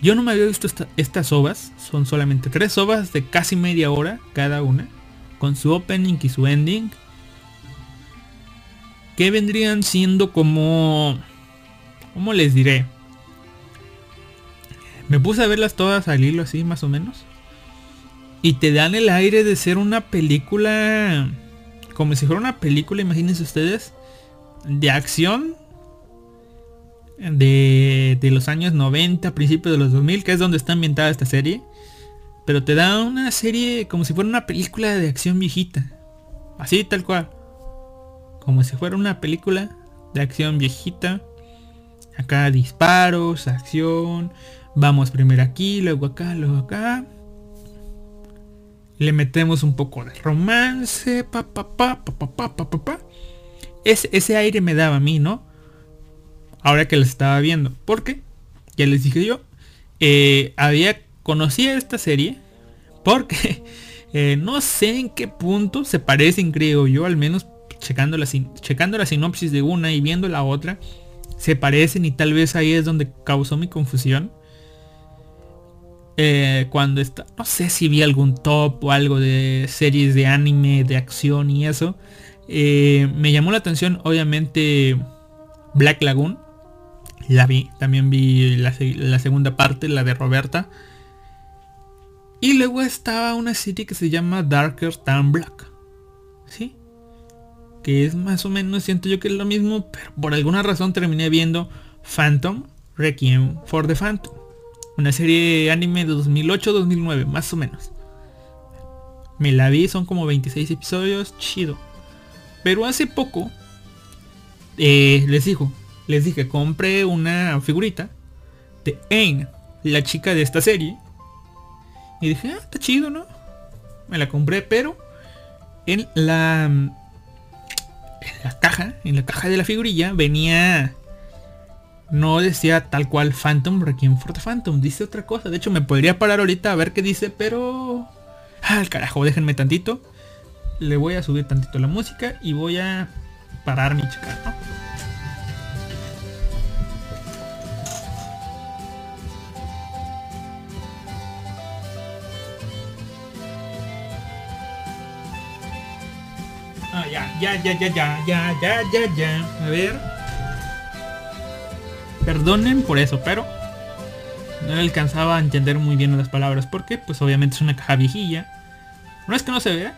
yo no me había visto estas ovas, son solamente tres ovas de casi media hora cada una, con su opening y su ending, que vendrían siendo como, ¿cómo les diré? Me puse a verlas todas al hilo así, más o menos. Y te dan el aire de ser una película... Como si fuera una película, imagínense ustedes. De acción. De, de los años 90, principios de los 2000, que es donde está ambientada esta serie. Pero te da una serie como si fuera una película de acción viejita. Así tal cual. Como si fuera una película de acción viejita. Acá disparos, acción, Vamos primero aquí, luego acá, luego acá. Le metemos un poco de romance. Pa, pa, pa, pa, pa, pa, pa, pa. Ese, ese aire me daba a mí, ¿no? Ahora que les estaba viendo. Porque, ya les dije yo, eh, había conocía esta serie porque eh, no sé en qué punto se parecen, creo yo, al menos checando la, checando sinopsis de una y viendo la otra, se parecen y tal vez ahí es donde causó mi confusión. Eh, cuando está, no sé si vi algún top o algo de series de anime, de acción y eso. me llamó la atención obviamente Black Lagoon la vi. También vi la, segunda parte, la de Roberta. Y luego estaba una serie que se llama Darker Than Black. ¿Sí? Que es más o menos, siento yo que es lo mismo, pero por alguna razón terminé viendo Phantom Requiem for the Phantom. Una serie anime de 2008-2009, más o menos. Me la vi, son como 26 episodios, chido. Pero hace poco, eh, les digo, les dije, compré una figurita de Ain, la chica de esta serie. Y dije, ah, está chido, ¿no? Me la compré, pero en la, en la caja, en la caja de la figurilla venía... No decía tal cual Phantom Requiem for the Phantom, dice otra cosa. De hecho, me podría parar ahorita a ver qué dice, pero... Ah, carajo, déjenme tantito. Le voy a subir tantito la música y voy a parar mi chica. Ya, ya, ya, ya, ya, ya, ya, ya, ya. A ver. Perdonen por eso, pero no alcanzaba a entender muy bien las palabras porque pues obviamente es una caja viejilla. No es que no se vea.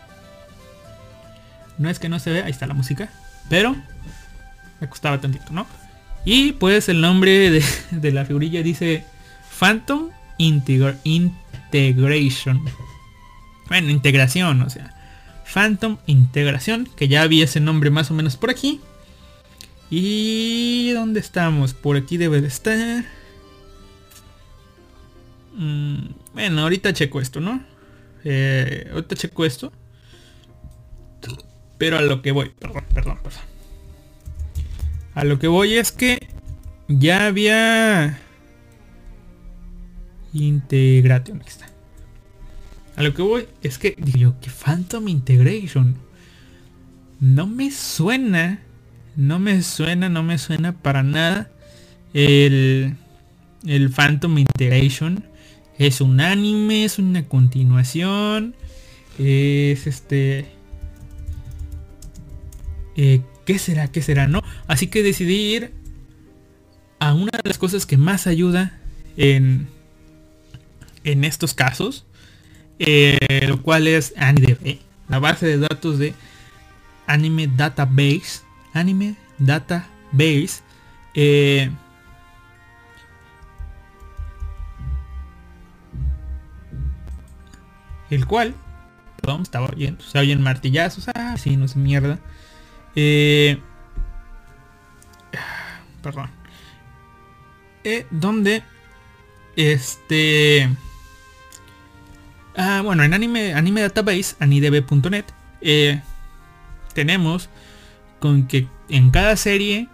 No es que no se vea, ahí está la música. Pero me costaba tantito, ¿no? Y pues el nombre de, de la figurilla dice Phantom Integration. Bueno, integración, o sea. Phantom Integración, que ya había ese nombre más o menos por aquí. ¿Y dónde estamos? Por aquí debe de estar. Mm, bueno, ahorita checo esto, ¿no? Eh, ahorita checo esto. Pero a lo que voy, perdón, perdón, perdón. A lo que voy es que ya había Integration. Aquí está. A lo que voy es que digo yo, que Phantom Integration no me suena, no me suena, no me suena para nada el, el Phantom Integration. Es un anime, es una continuación, es este... Eh, ¿Qué será? ¿Qué será? ¿No? Así que decidí ir a una de las cosas que más ayuda en, en estos casos eh, lo cual es AniDB, la base de datos de Anime Database, Anime Database, eh, el cual, perdón, estaba oyendo, se oyen martillazos, ah, sí, no es mierda, eh, perdón, eh, donde, este, Ah, bueno, en Anime, anime Database, anidb.net, eh, tenemos con que en cada serie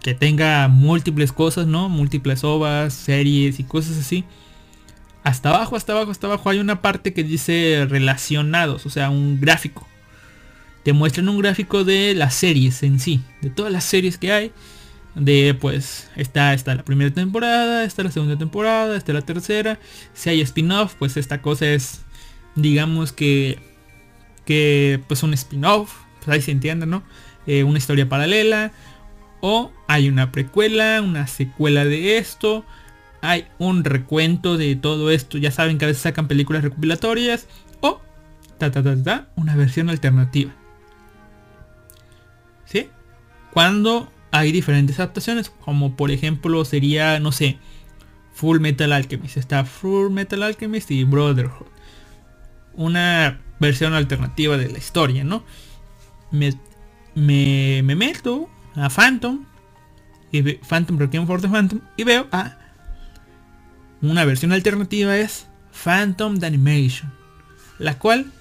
que tenga múltiples cosas, ¿no? Múltiples ovas, series y cosas así. Hasta abajo, hasta abajo, hasta abajo hay una parte que dice relacionados, o sea, un gráfico. Te muestran un gráfico de las series en sí, de todas las series que hay de pues está, está la primera temporada, está la segunda temporada, está la tercera. Si hay spin-off, pues esta cosa es, digamos que, que pues un spin-off, pues ahí se entiende, ¿no? Eh, una historia paralela. O hay una precuela, una secuela de esto. Hay un recuento de todo esto. Ya saben que a veces sacan películas recopilatorias. O ta ta ta ta, una versión alternativa. ¿Sí? Cuando hay diferentes adaptaciones, como por ejemplo sería, no sé, Full Metal Alchemist. Está Full Metal Alchemist y Brotherhood. Una versión alternativa de la historia, ¿no? Me, me, meto a Phantom, y Phantom Requiem for the Phantom, y veo a una versión alternativa es Phantom the Animation. la cual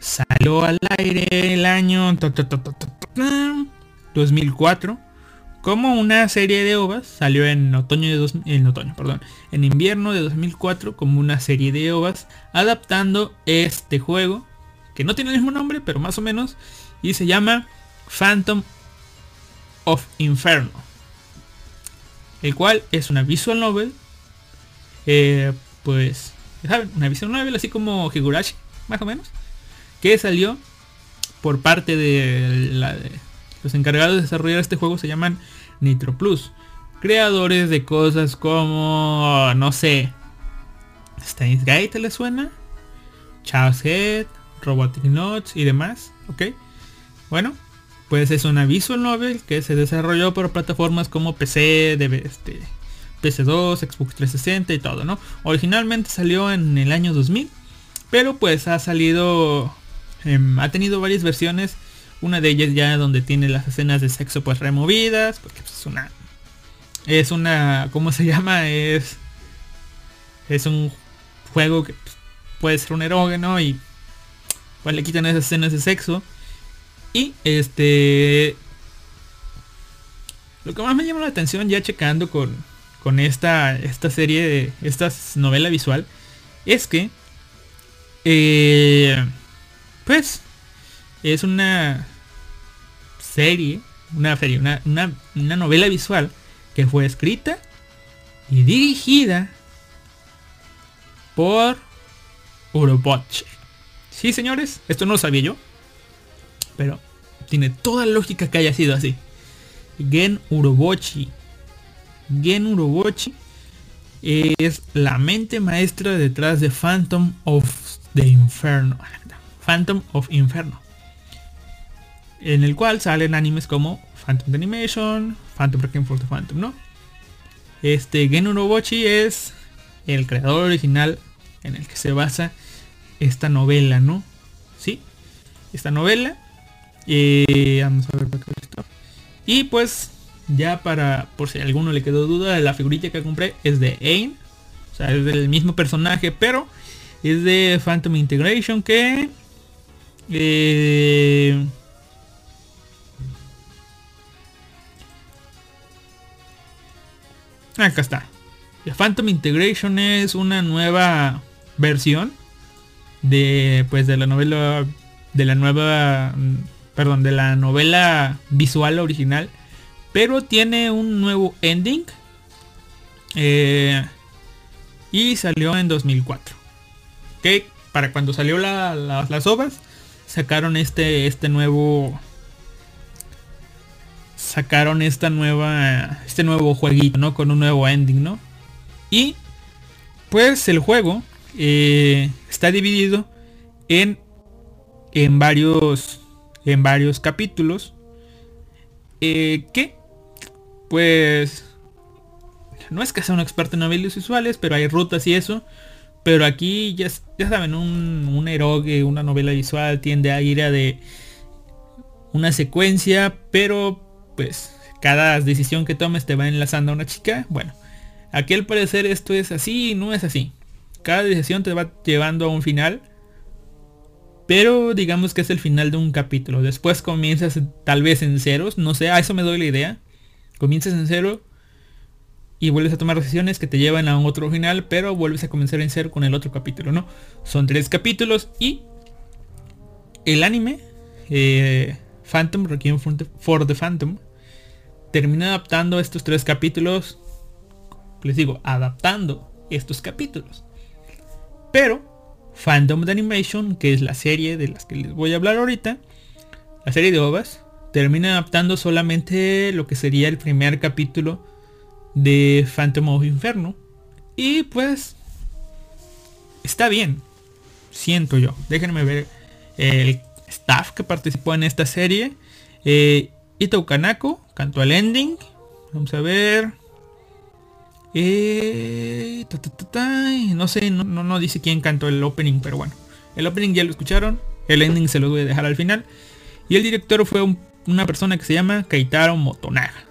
salió al aire el año 2004 como una serie de ovas, salió en otoño de dos, en otoño, perdón, en invierno de 2004 como una serie de ovas adaptando este juego que no tiene el mismo nombre, pero más o menos y se llama Phantom of Inferno, el cual es una visual novel, eh, pues, ¿saben? Una visual novel así como Higurashi, más o menos, que salió por parte de de los encargados de desarrollar este juego se llaman Nitro Plus. Creadores de cosas como, no sé, Steins Gate le suena, Chaos Head, Robotic Notes y demás, ¿ok? Bueno, pues es una visual novel que se desarrolló por plataformas como PC, de este, PC2, Xbox 360 y todo, ¿no? Originalmente salió en el año 2000, pero pues ha salido, em, ha tenido varias versiones una de ellas ya donde tiene las escenas de sexo pues removidas, porque pues, es una... Es una... ¿Cómo se llama? Es... Es un juego que pues, puede ser un erógeno y pues le quitan esas escenas de sexo. Y este... Lo que más me llama la atención ya checando con, con esta, esta serie de... Esta novela visual es que... Eh, pues es una serie, una serie, una, una, novela visual que fue escrita y dirigida por Uroboche. Sí, señores, esto no lo sabía yo, pero tiene toda lógica que haya sido así. Gen Urobochi. Gen Urobochi es la mente maestra detrás de Phantom of the Inferno. Phantom of Inferno en el cual salen animes como Phantom Animation, Phantom Breaking for the Phantom, ¿no? Este Gen Urobochi es el creador original en el que se basa esta novela, ¿no? ¿Sí? Esta novela. Eh, vamos a ver Y pues ya para, por si a alguno le quedó duda, la figurita que compré es de Ain. O sea, es del mismo personaje, pero es de Phantom Integration que... Eh, Acá está. Phantom Integration es una nueva versión de pues de la novela de la nueva perdón de la novela visual original pero tiene un nuevo ending eh, y salió en 2004 que para cuando salió las obras sacaron este este nuevo sacaron esta nueva, este nuevo jueguito, ¿no? Con un nuevo ending, ¿no? Y pues el juego eh, está dividido en, en varios, en varios capítulos. Eh, que pues no es que sea un experto en novelas visuales, pero hay rutas y eso. Pero aquí ya, ya saben, un, un eroge, una novela visual tiende a ir a de una secuencia, pero pues cada decisión que tomes te va enlazando a una chica. Bueno, aquí al parecer esto es así y no es así. Cada decisión te va llevando a un final. Pero digamos que es el final de un capítulo. Después comienzas tal vez en ceros. No sé, a eso me doy la idea. Comienzas en cero. Y vuelves a tomar decisiones que te llevan a un otro final. Pero vuelves a comenzar en cero con el otro capítulo, ¿no? Son tres capítulos. Y el anime. Eh, Phantom, Requiem for the Phantom terminé adaptando estos tres capítulos. Les digo, adaptando estos capítulos. Pero Phantom de Animation, que es la serie de las que les voy a hablar ahorita, la serie de OVAs, termina adaptando solamente lo que sería el primer capítulo de Phantom of Inferno. Y pues está bien, siento yo. Déjenme ver el staff que participó en esta serie. Eh, Ito Kanako cantó el ending. Vamos a ver. Eh, no sé, no, no, dice quién cantó el opening, pero bueno. El opening ya lo escucharon. El ending se lo voy a dejar al final. Y el director fue una persona que se llama Keitaro Motonaga.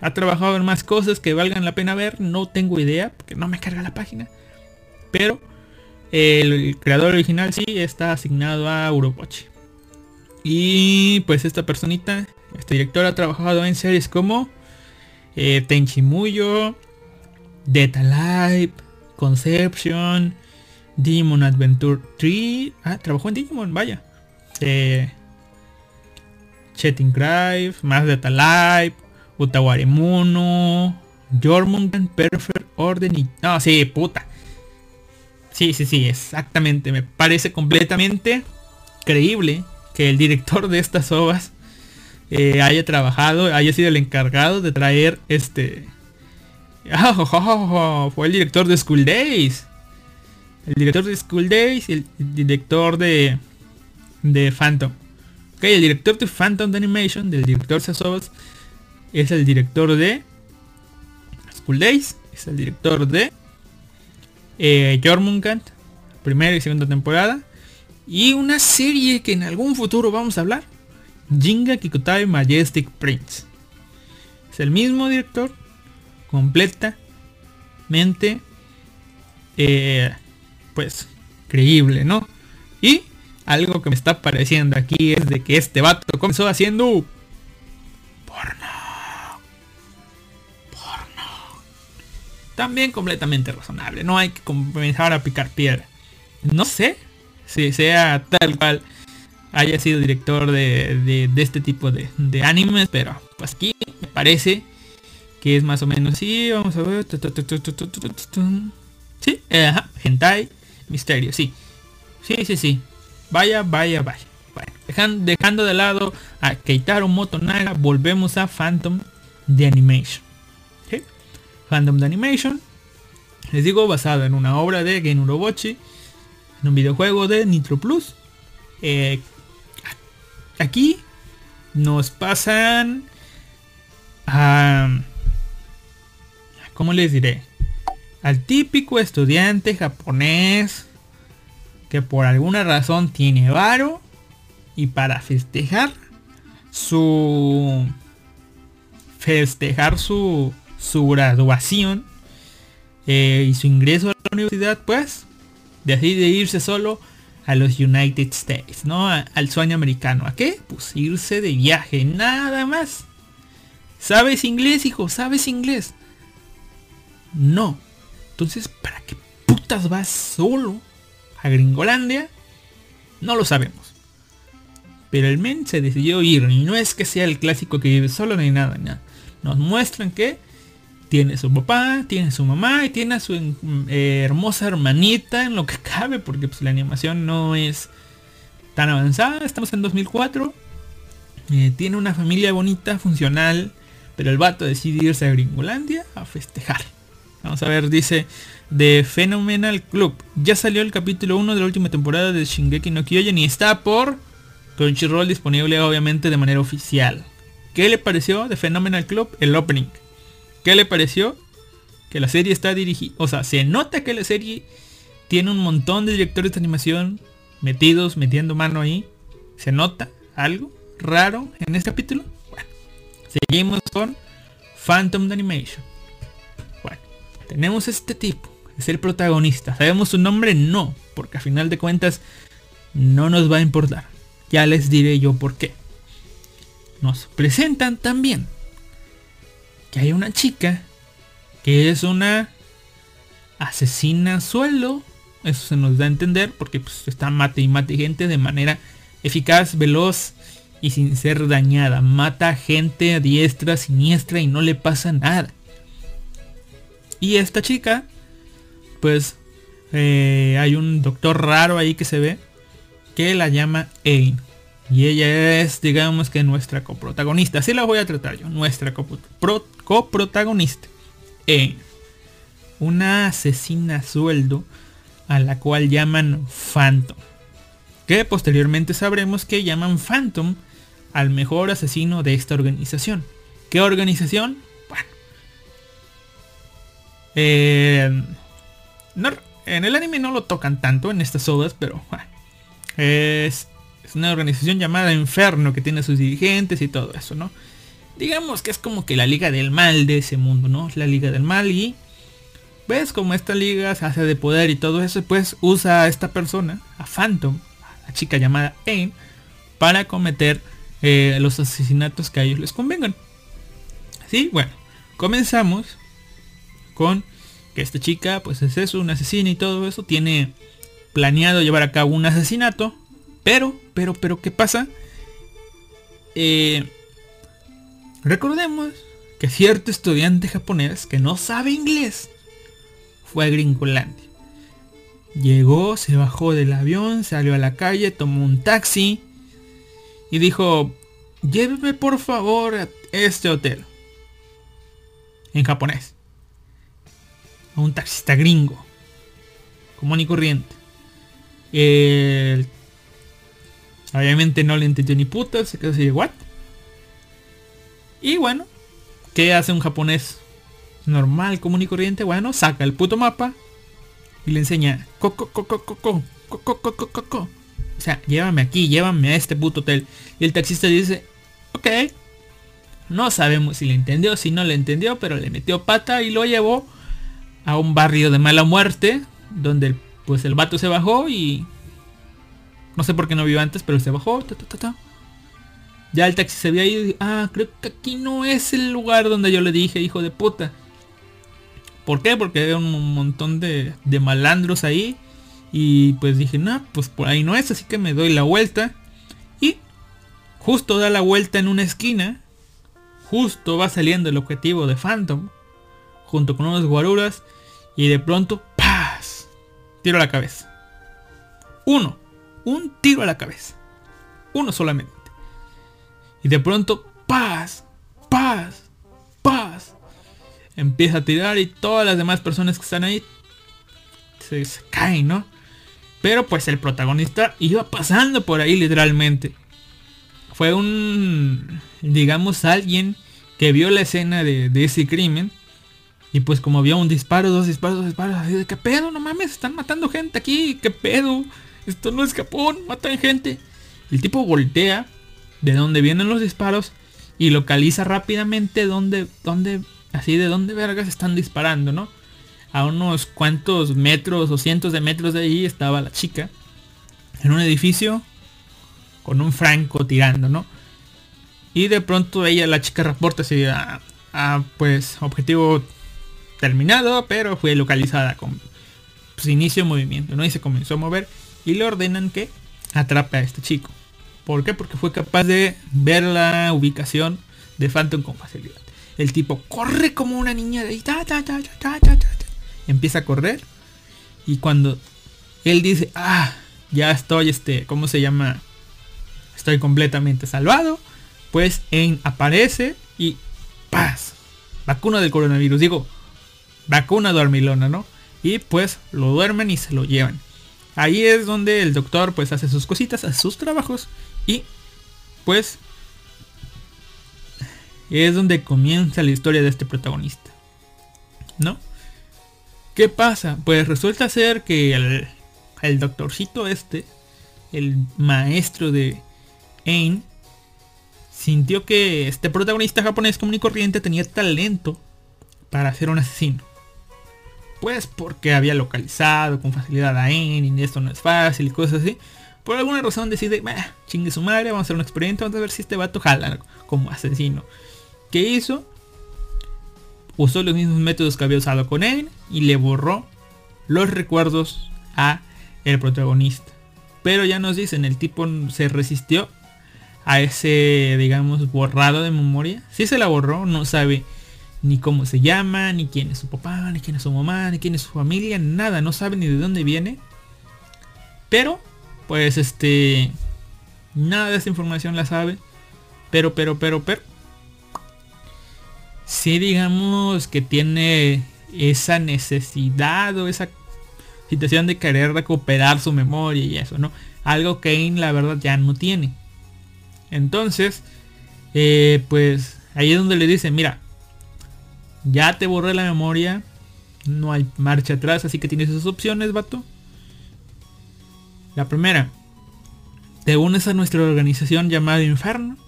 Ha trabajado en más cosas que valgan la pena ver. No tengo idea, porque no me carga la página. Pero el creador original sí está asignado a Urobochi. Y pues esta personita, este director ha trabajado en series como eh, Tenchi Muyo, Data Live, Conception, Demon Adventure 3. Ah, trabajó en Digimon, vaya. Eh, Chetting Drive, más Data Live, Utawari Muno, Jormungan Perfect Order y... No, sí, puta. Sí, sí, sí, exactamente. Me parece completamente creíble que el director de estas obras eh, haya trabajado, haya sido el encargado de traer este... fue el director de School Days. El director de School Days y el director de, de Phantom. Ok, el director de Phantom de Animation, del director de Sobas, es el director de School Days, es el director de eh, Jormungand, primera y segunda temporada. Y una serie que en algún futuro vamos a hablar. Jinga Kikutai Majestic Prince. Es el mismo director. Completamente. Eh, pues creíble, ¿no? Y algo que me está pareciendo aquí es de que este vato comenzó haciendo porno. Porno. También completamente razonable. No hay que comenzar a picar piedra. No sé si sea tal cual haya sido director de, este tipo de, animes, pero pues aquí me parece que es más o menos así. Vamos a ver. Sí, ajá, hentai, misterio, sí. Sí, sí, sí. Vaya, vaya, vaya. Bueno, dejando, de lado a Keitaro Motonaga, volvemos a Phantom de Animation. Phantom de Animation, les digo, basado en una obra de Gen Urobochi en un videojuego de Nitro Plus. Eh, aquí nos pasan a... ¿Cómo les diré? Al típico estudiante japonés que por alguna razón tiene varo y para festejar su festejar su, su graduación eh, y su ingreso a la universidad pues decide irse solo a los United States, ¿no? al sueño americano. ¿A qué? Pues irse de viaje, nada más. ¿Sabes inglés, hijo? ¿Sabes inglés? No. Entonces, ¿para qué putas vas solo a Gringolandia? No lo sabemos. Pero el men se decidió ir. Y no es que sea el clásico que vive solo ni nada, nada. Nos muestran que tiene su papá, tiene su mamá y tiene a su eh, hermosa hermanita en lo que cabe, porque pues, la animación no es tan avanzada. Estamos en 2004. Eh, tiene una familia bonita, funcional, pero el vato decide irse a Gringolandia a festejar. Vamos a ver, dice The Phenomenal Club. Ya salió el capítulo 1 de la última temporada de Shingeki no Kyojin y está por Crunchyroll disponible obviamente de manera oficial. ¿Qué le pareció de Phenomenal Club? El opening. ¿Qué le pareció? Que la serie está dirigida, o sea, se nota que la serie tiene un montón de directores de animación metidos, metiendo mano ahí. Se nota algo raro en este capítulo. Bueno, seguimos con Phantom Animation. Bueno, tenemos este tipo, es el protagonista. ¿Sabemos su nombre? No, porque a final de cuentas no nos va a importar. Ya les diré yo por qué. Nos presentan también que hay una chica que es una asesina suelo. Eso se nos da a entender porque pues, está mate y mate gente de manera eficaz, veloz y sin ser dañada. Mata gente a diestra, siniestra y no le pasa nada. Y esta chica, pues eh, hay un doctor raro ahí que se ve que la llama Ain. Y ella es, digamos que nuestra coprotagonista. Así la voy a tratar yo. Nuestra coprotagonista. En una asesina sueldo a la cual llaman Phantom. Que posteriormente sabremos que llaman Phantom al mejor asesino de esta organización. ¿Qué organización? Bueno. Eh, en el anime no lo tocan tanto en estas obras, pero bueno, es una organización llamada Inferno que tiene sus dirigentes y todo eso, ¿no? Digamos que es como que la liga del mal de ese mundo, ¿no? La liga del mal y ves como esta liga se hace de poder y todo eso, pues usa a esta persona, a Phantom, a la chica llamada Ain, para cometer eh, los asesinatos que a ellos les convengan. Sí, bueno, comenzamos con que esta chica, pues es eso, una asesina y todo eso, tiene planeado llevar a cabo un asesinato, pero, pero, pero, ¿qué pasa? Eh, recordemos que cierto estudiante japonés que no sabe inglés fue a Gringolandia. Llegó, se bajó del avión, salió a la calle, tomó un taxi y dijo, lléveme por favor a este hotel. En japonés. A un taxista gringo. Común y corriente. Obviamente no le entendió ni puta, se quedó así de what. Y bueno, ¿qué hace un japonés normal, común y corriente? Bueno, saca el puto mapa y le enseña coco coco coco coco coco coco. O sea, llévame aquí, llévame a este puto hotel. Y el taxista dice, ok. No sabemos si le entendió, si no le entendió, pero le metió pata y lo llevó a un barrio de mala muerte, donde pues el vato se bajó y no sé por qué no vio antes, pero se bajó. Ya el taxi se había ido ah, creo que aquí no es el lugar donde yo le dije, hijo de puta. ¿Por qué? Porque había un montón de, malandros ahí. Y pues dije, no, pues por ahí no es, así que me doy la vuelta. Y justo da la vuelta en una esquina. Justo va saliendo el objetivo de Phantom. Junto con unos guaruras. Y de pronto, ¡paz! Tiro la cabeza. Uno. Un tiro a la cabeza. Uno solamente. Y de pronto, paz, paz, paz. Empieza a tirar y todas las demás personas que están ahí se, caen, ¿no? Pero pues el protagonista iba pasando por ahí literalmente. Fue un, digamos, alguien que vio la escena de, ese crimen. Y pues como vio un disparo, dos disparos, dos disparos, así de, ¿qué pedo? No mames, están matando gente aquí, ¿qué pedo? Esto no es Japón, matan gente. El tipo voltea de dónde vienen los disparos y localiza rápidamente dónde, dónde, así de dónde vergas están disparando, ¿no? A unos cuantos metros o cientos de metros de allí estaba la chica en un edificio con un franco tirando, ¿no? Y de pronto ella, la chica reporta así, a, pues objetivo terminado, pero fue localizada con pues, inicio de movimiento, ¿no? Y se comenzó a mover y le ordenan que atrape a este chico. ¿Por qué? Porque fue capaz de ver la ubicación de Phantom con facilidad. El tipo corre como una niña de ahí. Empieza a correr. Y cuando él dice, ah, ya estoy, este, ¿cómo se llama? Estoy completamente salvado. Pues en aparece y paz. Vacuna del coronavirus. Digo, vacuna dormilona, ¿no? Y pues lo duermen y se lo llevan. Ahí es donde el doctor pues hace sus cositas, hace sus trabajos y pues es donde comienza la historia de este protagonista. ¿No? ¿Qué pasa? Pues resulta ser que el, doctorcito este, el maestro de Ain, sintió que este protagonista japonés común y corriente tenía talento para ser un asesino. Pues porque había localizado con facilidad a y esto no es fácil y cosas así por alguna razón decide, chingue su madre, vamos a hacer un experimento, vamos a ver si este vato jala como asesino. ¿Qué hizo? Usó los mismos métodos que había usado con él y le borró los recuerdos a el protagonista. Pero ya nos dicen, el tipo se resistió a ese, digamos, borrado de memoria. Si se la borró, no sabe ni cómo se llama, ni quién es su papá, ni quién es su mamá, ni quién es su familia, nada, no sabe ni de dónde viene. Pero pues este nada de esta información la sabe. Pero pero pero pero si digamos que tiene esa necesidad o esa situación de querer recuperar su memoria y eso no algo que Kane la verdad ya no tiene. Entonces eh, pues ahí es donde le dice mira ya te borré la memoria no hay marcha atrás así que tienes esas opciones vato la primera, te unes a nuestra organización llamada Inferno.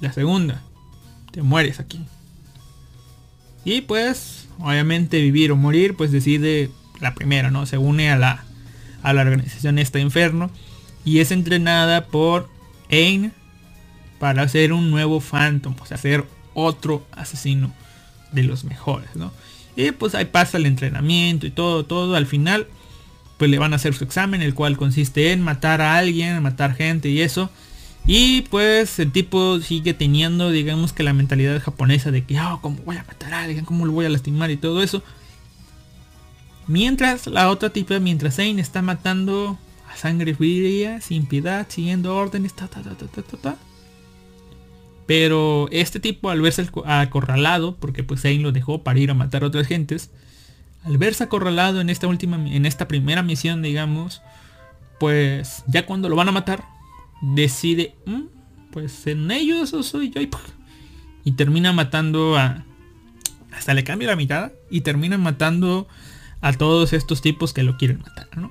La segunda, te mueres aquí. Y pues, obviamente vivir o morir, pues decide la primera, ¿no? Se une a la, a la organización esta Inferno y es entrenada por Ain para hacer un nuevo Phantom, o sea, hacer otro asesino de los mejores, ¿no? Y pues ahí pasa el entrenamiento y todo, todo. Al final, pues le van a hacer su examen, el cual consiste en matar a alguien, matar gente y eso. Y pues el tipo sigue teniendo, digamos que la mentalidad japonesa de que, oh, ¿cómo voy a matar a alguien? ¿Cómo lo voy a lastimar? Y todo eso. Mientras la otra tipa, mientras Zane está matando a sangre fría, sin piedad, siguiendo órdenes, ta, ta, ta, ta, ta, ta, Pero este tipo al verse acorralado, porque pues Zane lo dejó para ir a matar a otras gentes, al verse acorralado en esta última, en esta primera misión, digamos, pues ya cuando lo van a matar, decide, mm, pues en ellos soy yo y, termina matando a... Hasta le cambia la mitad y termina matando a todos estos tipos que lo quieren matar, ¿no?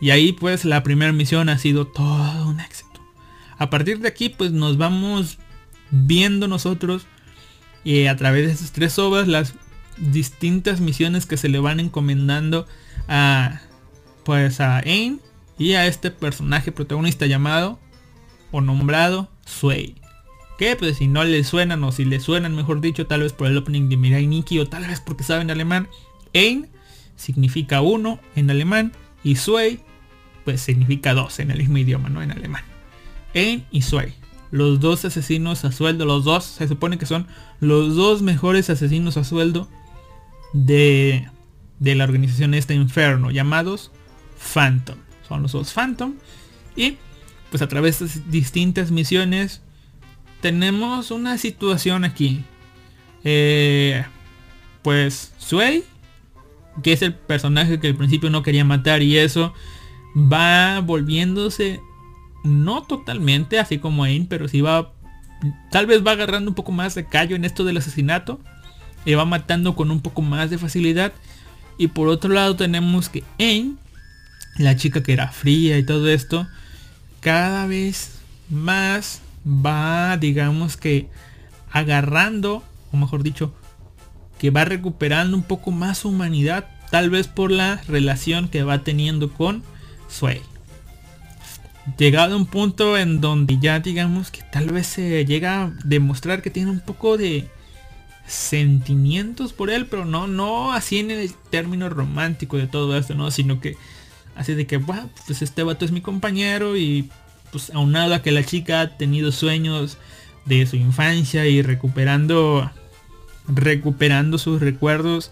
Y ahí pues la primera misión ha sido todo un éxito. A partir de aquí pues nos vamos viendo nosotros y a través de estas tres obras las distintas misiones que se le van encomendando a pues a Ain y a este personaje protagonista llamado o nombrado Sway. Que pues si no le suenan o si le suenan mejor dicho tal vez por el opening de Mirai Nikki o tal vez porque saben alemán. Ein significa uno en alemán y Sway pues significa dos en el mismo idioma, no en alemán. Ein y Sway. Los dos asesinos a sueldo, los dos, se supone que son los dos mejores asesinos a sueldo de, de la organización este Inferno, llamados Phantom. Son los dos Phantom. Y pues a través de distintas misiones tenemos una situación aquí. Eh, pues Sway, que es el personaje que al principio no quería matar y eso, va volviéndose, no totalmente así como Ain, pero sí va, tal vez va agarrando un poco más de callo en esto del asesinato. Y va matando con un poco más de facilidad. Y por otro lado tenemos que Ain, la chica que era fría y todo esto, cada vez más va, digamos que, agarrando, o mejor dicho, que va recuperando un poco más humanidad, tal vez por la relación que va teniendo con Sway. Llegado a un punto en donde ya digamos que tal vez se llega a demostrar que tiene un poco de sentimientos por él, pero no, no así en el término romántico de todo esto, no, sino que Así de que, pues este vato es mi compañero y pues aunado a que la chica ha tenido sueños de su infancia y recuperando recuperando sus recuerdos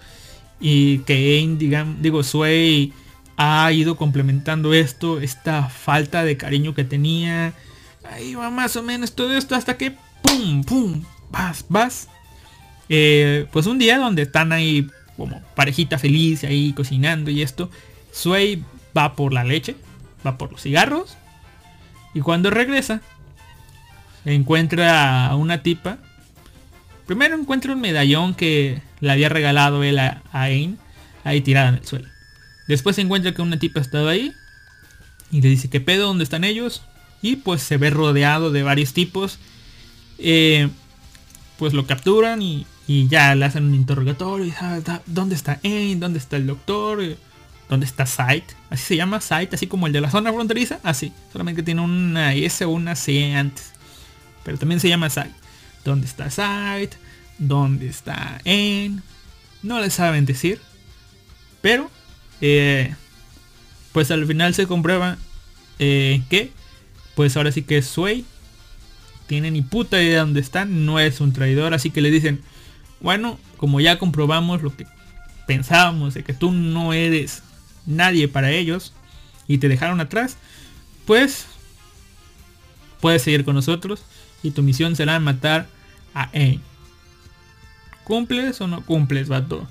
y que digamos, digo, Sway ha ido complementando esto, esta falta de cariño que tenía. Ahí va más o menos todo esto hasta que pum, pum, vas, vas. Eh, pues un día donde están ahí como parejita feliz ahí cocinando y esto, Sway va por la leche, va por los cigarros. Y cuando regresa, encuentra a una tipa. Primero encuentra un medallón que le había regalado él a, Ain, ahí tirada en el suelo. Después se encuentra que una tipa estaba ahí y le dice, ¿qué pedo? ¿Dónde están ellos? Y pues se ve rodeado de varios tipos. Eh, pues lo capturan y, ya le hacen un interrogatorio. Y, ah, ¿Dónde está Ain? ¿Dónde está el doctor? ¿Dónde está Site? Así se llama Site, así como el de la zona fronteriza. Así, solamente tiene una S o una C antes. Pero también se llama Site. ¿Dónde está Site? ¿Dónde está En? No le saben decir. Pero, eh, pues al final se comprueba eh, que, pues ahora sí que Sway tiene ni puta idea de dónde están. No es un traidor. Así que le dicen, bueno, como ya comprobamos lo que pensábamos de que tú no eres nadie para ellos y te dejaron atrás, pues puedes seguir con nosotros y tu misión será matar a Ain. ¿Cumples o no cumples, vato?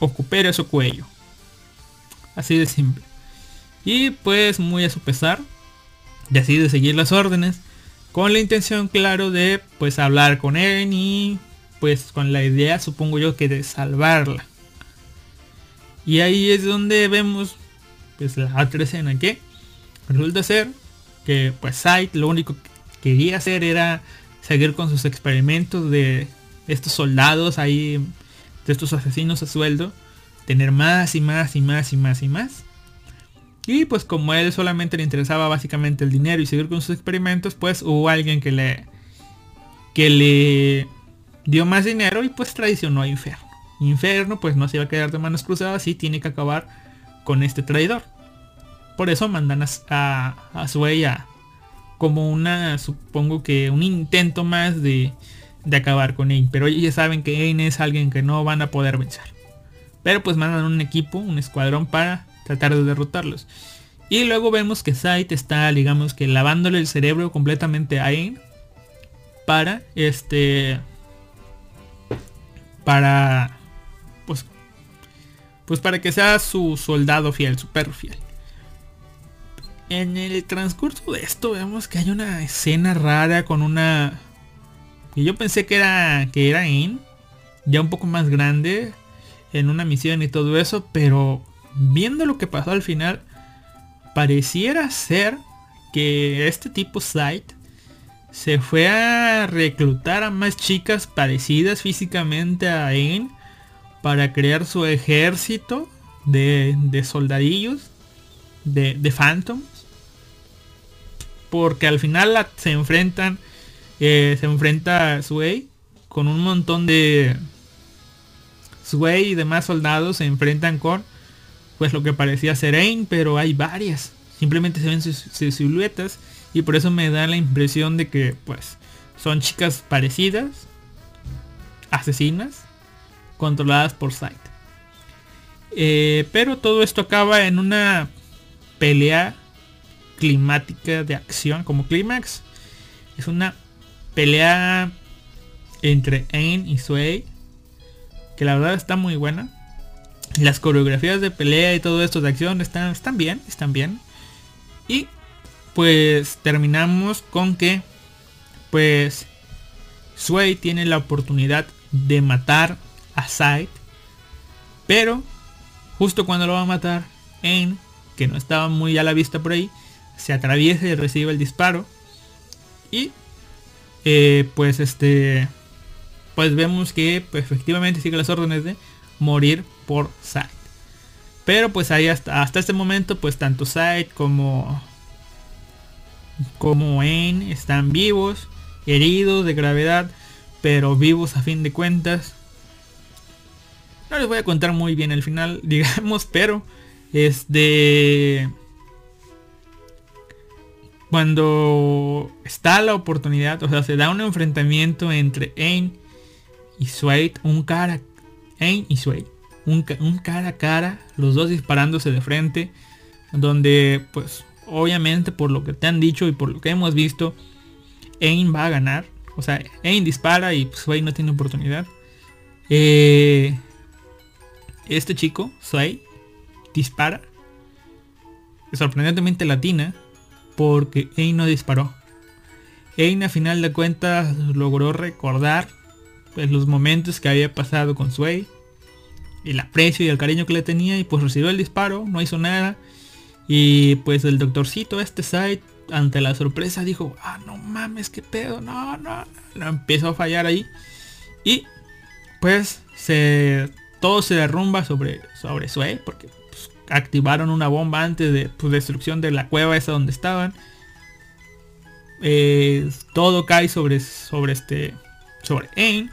Ocupere su cuello. Así de simple. Y pues muy a su pesar, decide seguir las órdenes con la intención claro de pues hablar con él y pues con la idea supongo yo que de salvarla. Y ahí es donde vemos pues la otra escena que resulta ser que pues Sight lo único que quería hacer era seguir con sus experimentos de estos soldados ahí de estos asesinos a sueldo, tener más y más y más y más y más. Y pues como a él solamente le interesaba básicamente el dinero y seguir con sus experimentos, pues hubo alguien que le que le dio más dinero y pues traicionó a Inferno. Inferno pues no se iba a quedar de manos cruzadas y tiene que acabar con este traidor. Por eso mandan a, a, a como una, supongo que un intento más de, de acabar con Ain. Pero ellos saben que Ain es alguien que no van a poder vencer. Pero pues mandan un equipo, un escuadrón para tratar de derrotarlos. Y luego vemos que Sight está, digamos que lavándole el cerebro completamente a Ain. Para este... Para... Pues... Pues para que sea su soldado fiel, su perro fiel. En el transcurso de esto vemos que hay una escena rara con una... Que yo pensé que era que era In, ya un poco más grande, en una misión y todo eso, pero viendo lo que pasó al final, pareciera ser que este tipo Sight se fue a reclutar a más chicas parecidas físicamente a In para crear su ejército de, de soldadillos, de, de Phantoms porque al final se enfrentan, eh, se enfrenta Sway con un montón de Sway y demás soldados se enfrentan con pues lo que parecía ser Ain, pero hay varias. Simplemente se ven sus, siluetas y por eso me da la impresión de que pues son chicas parecidas, asesinas, controladas por Sight. Eh, pero todo esto acaba en una pelea climática de acción como clímax. Es una pelea entre Ain y Sway. Que la verdad está muy buena. Las coreografías de pelea y todo esto de acción están, están bien, están bien. Y pues terminamos con que pues Sway tiene la oportunidad de matar a Sight. Pero justo cuando lo va a matar, Ain, que no estaba muy a la vista por ahí, se atraviesa y recibe el disparo. Y eh, pues este pues vemos que pues, efectivamente sigue las órdenes de morir por Sight. Pero pues ahí hasta, hasta este momento pues tanto Sight como como En están vivos, heridos de gravedad, pero vivos a fin de cuentas. No les voy a contar muy bien el final, digamos, pero este cuando está la oportunidad, o sea, se da un enfrentamiento entre Ain y Swade, un cara, Ain y Swade, un, cara a cara, los dos disparándose de frente, donde pues obviamente por lo que te han dicho y por lo que hemos visto, Ain va a ganar. O sea, Ain dispara y Swade no tiene oportunidad. Eh, este chico, Swade, dispara. Sorprendentemente latina porque Ein no disparó. Ein a final de cuentas logró recordar pues, los momentos que había pasado con Sway, el aprecio y el cariño que le tenía y pues recibió el disparo, no hizo nada. Y pues el doctorcito este site ante la sorpresa dijo, ah no mames, qué pedo, no, no, no, empezó a fallar ahí. Y pues se todo se derrumba sobre, sobre Sway porque activaron una bomba antes de pues, destrucción de la cueva esa donde estaban. Eh, todo cae sobre, sobre este, sobre Ain.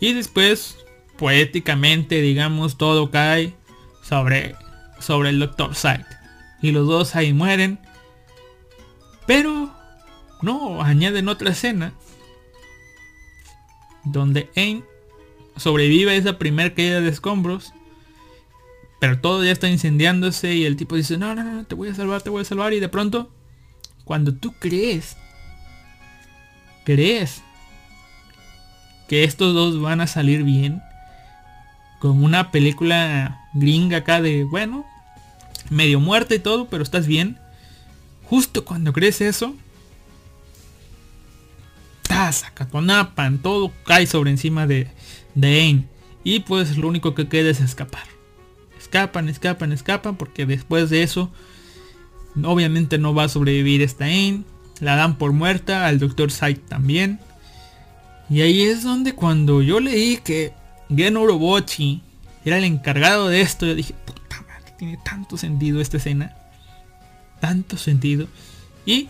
Y después, poéticamente, digamos, todo cae sobre, sobre el Doctor Sight. Y los dos ahí mueren. Pero, no, añaden otra escena. Donde Ain sobrevive a esa primera caída de escombros pero todo ya está incendiándose y el tipo dice, no, no, no, te voy a salvar, te voy a salvar. Y de pronto, cuando tú crees, crees que estos dos van a salir bien, como una película gringa acá de, bueno, medio muerta y todo, pero estás bien. Justo cuando crees eso, pan todo cae sobre encima de, de Ain. Y pues lo único que queda es escapar escapan, escapan, escapan, porque después de eso, obviamente no va a sobrevivir esta Ain. La dan por muerta, al Dr. Sight también. Y ahí es donde cuando yo leí que Gen Urobochi era el encargado de esto. Yo dije, puta madre, tiene tanto sentido esta escena. Tanto sentido. Y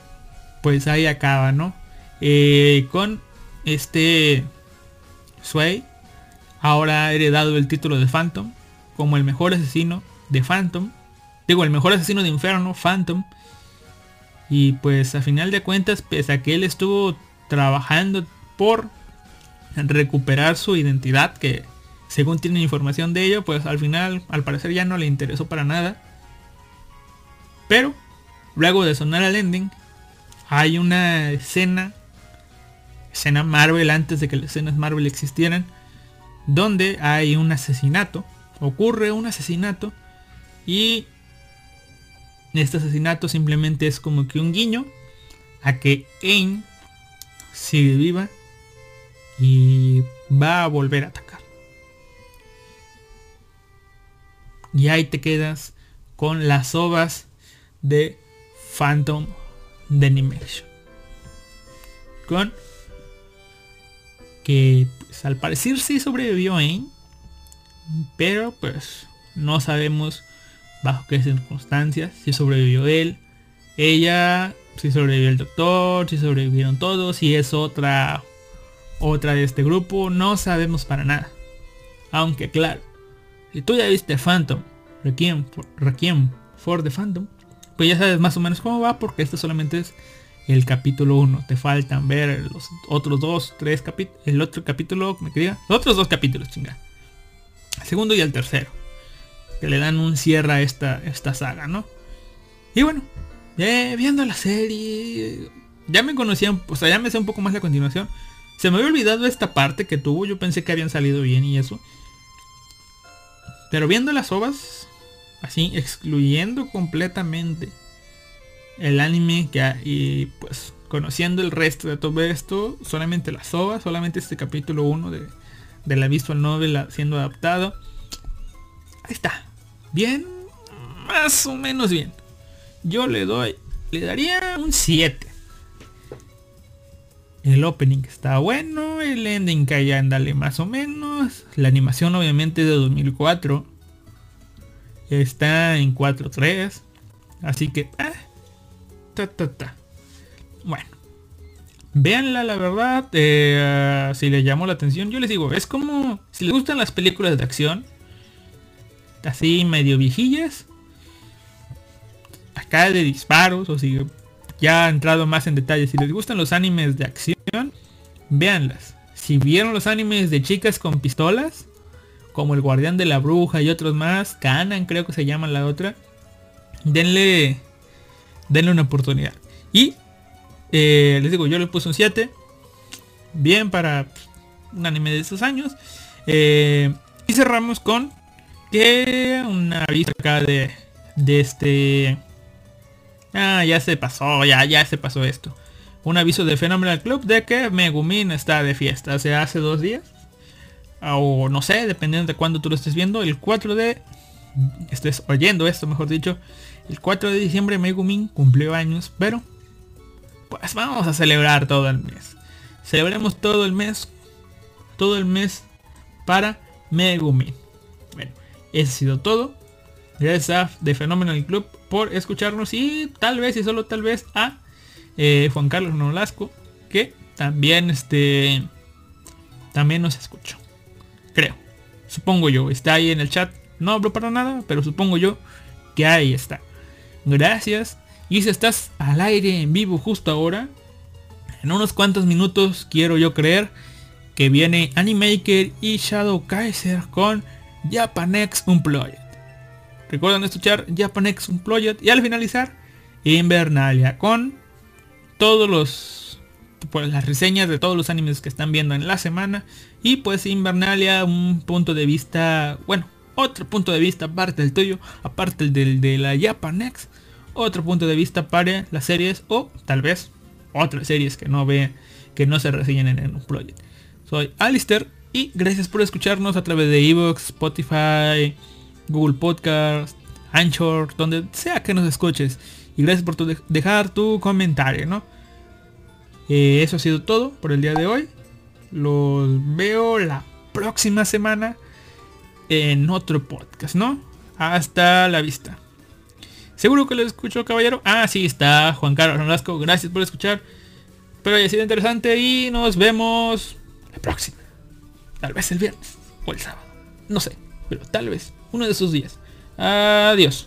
pues ahí acaba, ¿no? Eh, con este Sway ahora ha heredado el título de Phantom como el mejor asesino de Phantom. Digo, el mejor asesino de Inferno, Phantom. Y pues a final de cuentas, pese a que él estuvo trabajando por recuperar su identidad, que según tiene información de ello, pues al final al parecer ya no le interesó para nada. Pero luego de sonar el ending, hay una escena, escena Marvel antes de que las escenas Marvel existieran, donde hay un asesinato, ocurre un asesinato y este asesinato simplemente es como que un guiño a que Ain sigue viva y va a volver a atacar. Y ahí te quedas con las ovas de Phantom de Animation. Con que pues, al parecer sí sobrevivió ¿eh? pero pues no sabemos bajo qué circunstancias, si sobrevivió él, ella, si sobrevivió el doctor, si sobrevivieron todos, si es otra otra de este grupo, no sabemos para nada. Aunque claro, si tú ya viste Phantom, Requiem for, Requiem for the Phantom, pues ya sabes más o menos cómo va porque este solamente es el capítulo 1. Te faltan ver los otros dos, tres capítulos, el otro capítulo, me quería, los otros dos capítulos, chinga. El segundo y el tercero. Que le dan un cierre a esta, esta saga, ¿no? Y bueno, viendo la serie, ya me conocían, o sea, ya me sé un poco más la continuación. Se me había olvidado esta parte que tuvo, yo pensé que habían salido bien y eso. Pero viendo las ovas, así excluyendo completamente el anime que y pues conociendo el resto de todo esto, solamente la SOA, solamente este capítulo 1 de, de la visual novel siendo adaptado. Ahí está. Bien, más o menos bien. Yo le doy, le daría un 7. El opening está bueno, el ending que ya andale más o menos. La animación obviamente de 2004 Está en 4.3. Así que... Ah, bueno. Véanla, la verdad. Eh, si les llamó la atención. Yo les digo, es como... Si les gustan las películas de acción. Así medio viejillas. Acá de disparos. O si ya ha entrado más en detalle. Si les gustan los animes de acción. Véanlas. Si vieron los animes de chicas con pistolas como El Guardián de la Bruja y otros más, Kanan creo que se llama la otra, denle, denle una oportunidad. Y eh, les digo, yo le puse un 7, bien para un anime de esos años. Eh, y cerramos con que una vista acá de, de este... Ah, ya se pasó, ya, ya se pasó esto. Un aviso de Phenomenal Club de que Megumin está de fiesta. O sea, hace dos días o no sé, dependiendo de cuándo tú lo estés viendo, el 4 de... estés oyendo esto, mejor dicho, el 4 de diciembre Megumin cumplió años, pero pues vamos a celebrar todo el mes. Celebremos todo el mes, todo el mes para Megumin. Bueno, eso ha sido todo. Gracias a The Phenomenal Club por escucharnos y tal vez y solo tal vez a eh, Juan Carlos Nolasco que también este también nos escuchó. Creo. Supongo yo. Está ahí en el chat. No hablo para nada, pero supongo yo que ahí está. Gracias. Y si estás al aire en vivo justo ahora, en unos cuantos minutos quiero yo creer que viene Animaker y Shadow Kaiser con Japanex Unplugged. Recuerden escuchar Japanex Unplugged y al finalizar Invernalia con todos los pues, las reseñas de todos los animes que están viendo en la semana. Y pues Invernalia, un punto de vista, bueno, otro punto de vista aparte del tuyo, aparte del de la Japanex, otro punto de vista para las series o tal vez otras series que no ve, que no se reseñan en un proyecto. Soy Alistair y gracias por escucharnos a través de Evox, Spotify, Google Podcast, Anchor, donde sea que nos escuches. Y gracias por dejar tu comentario, ¿no? Eh, eso ha sido todo por el día de hoy. Los veo la próxima semana en otro podcast, ¿no? Hasta la vista. Seguro que lo escuchó, caballero. Ah, sí, está Juan Carlos Nolasco. Gracias por escuchar. Espero haya sido interesante y nos vemos la próxima. Tal vez el viernes o el sábado. No sé, pero tal vez uno de esos días. Adiós.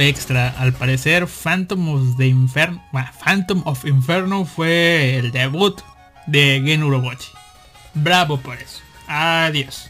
Extra, al parecer Phantom of the Inferno, Phantom of Inferno fue el debut de Gen Urobochi. Bravo por eso. Adiós.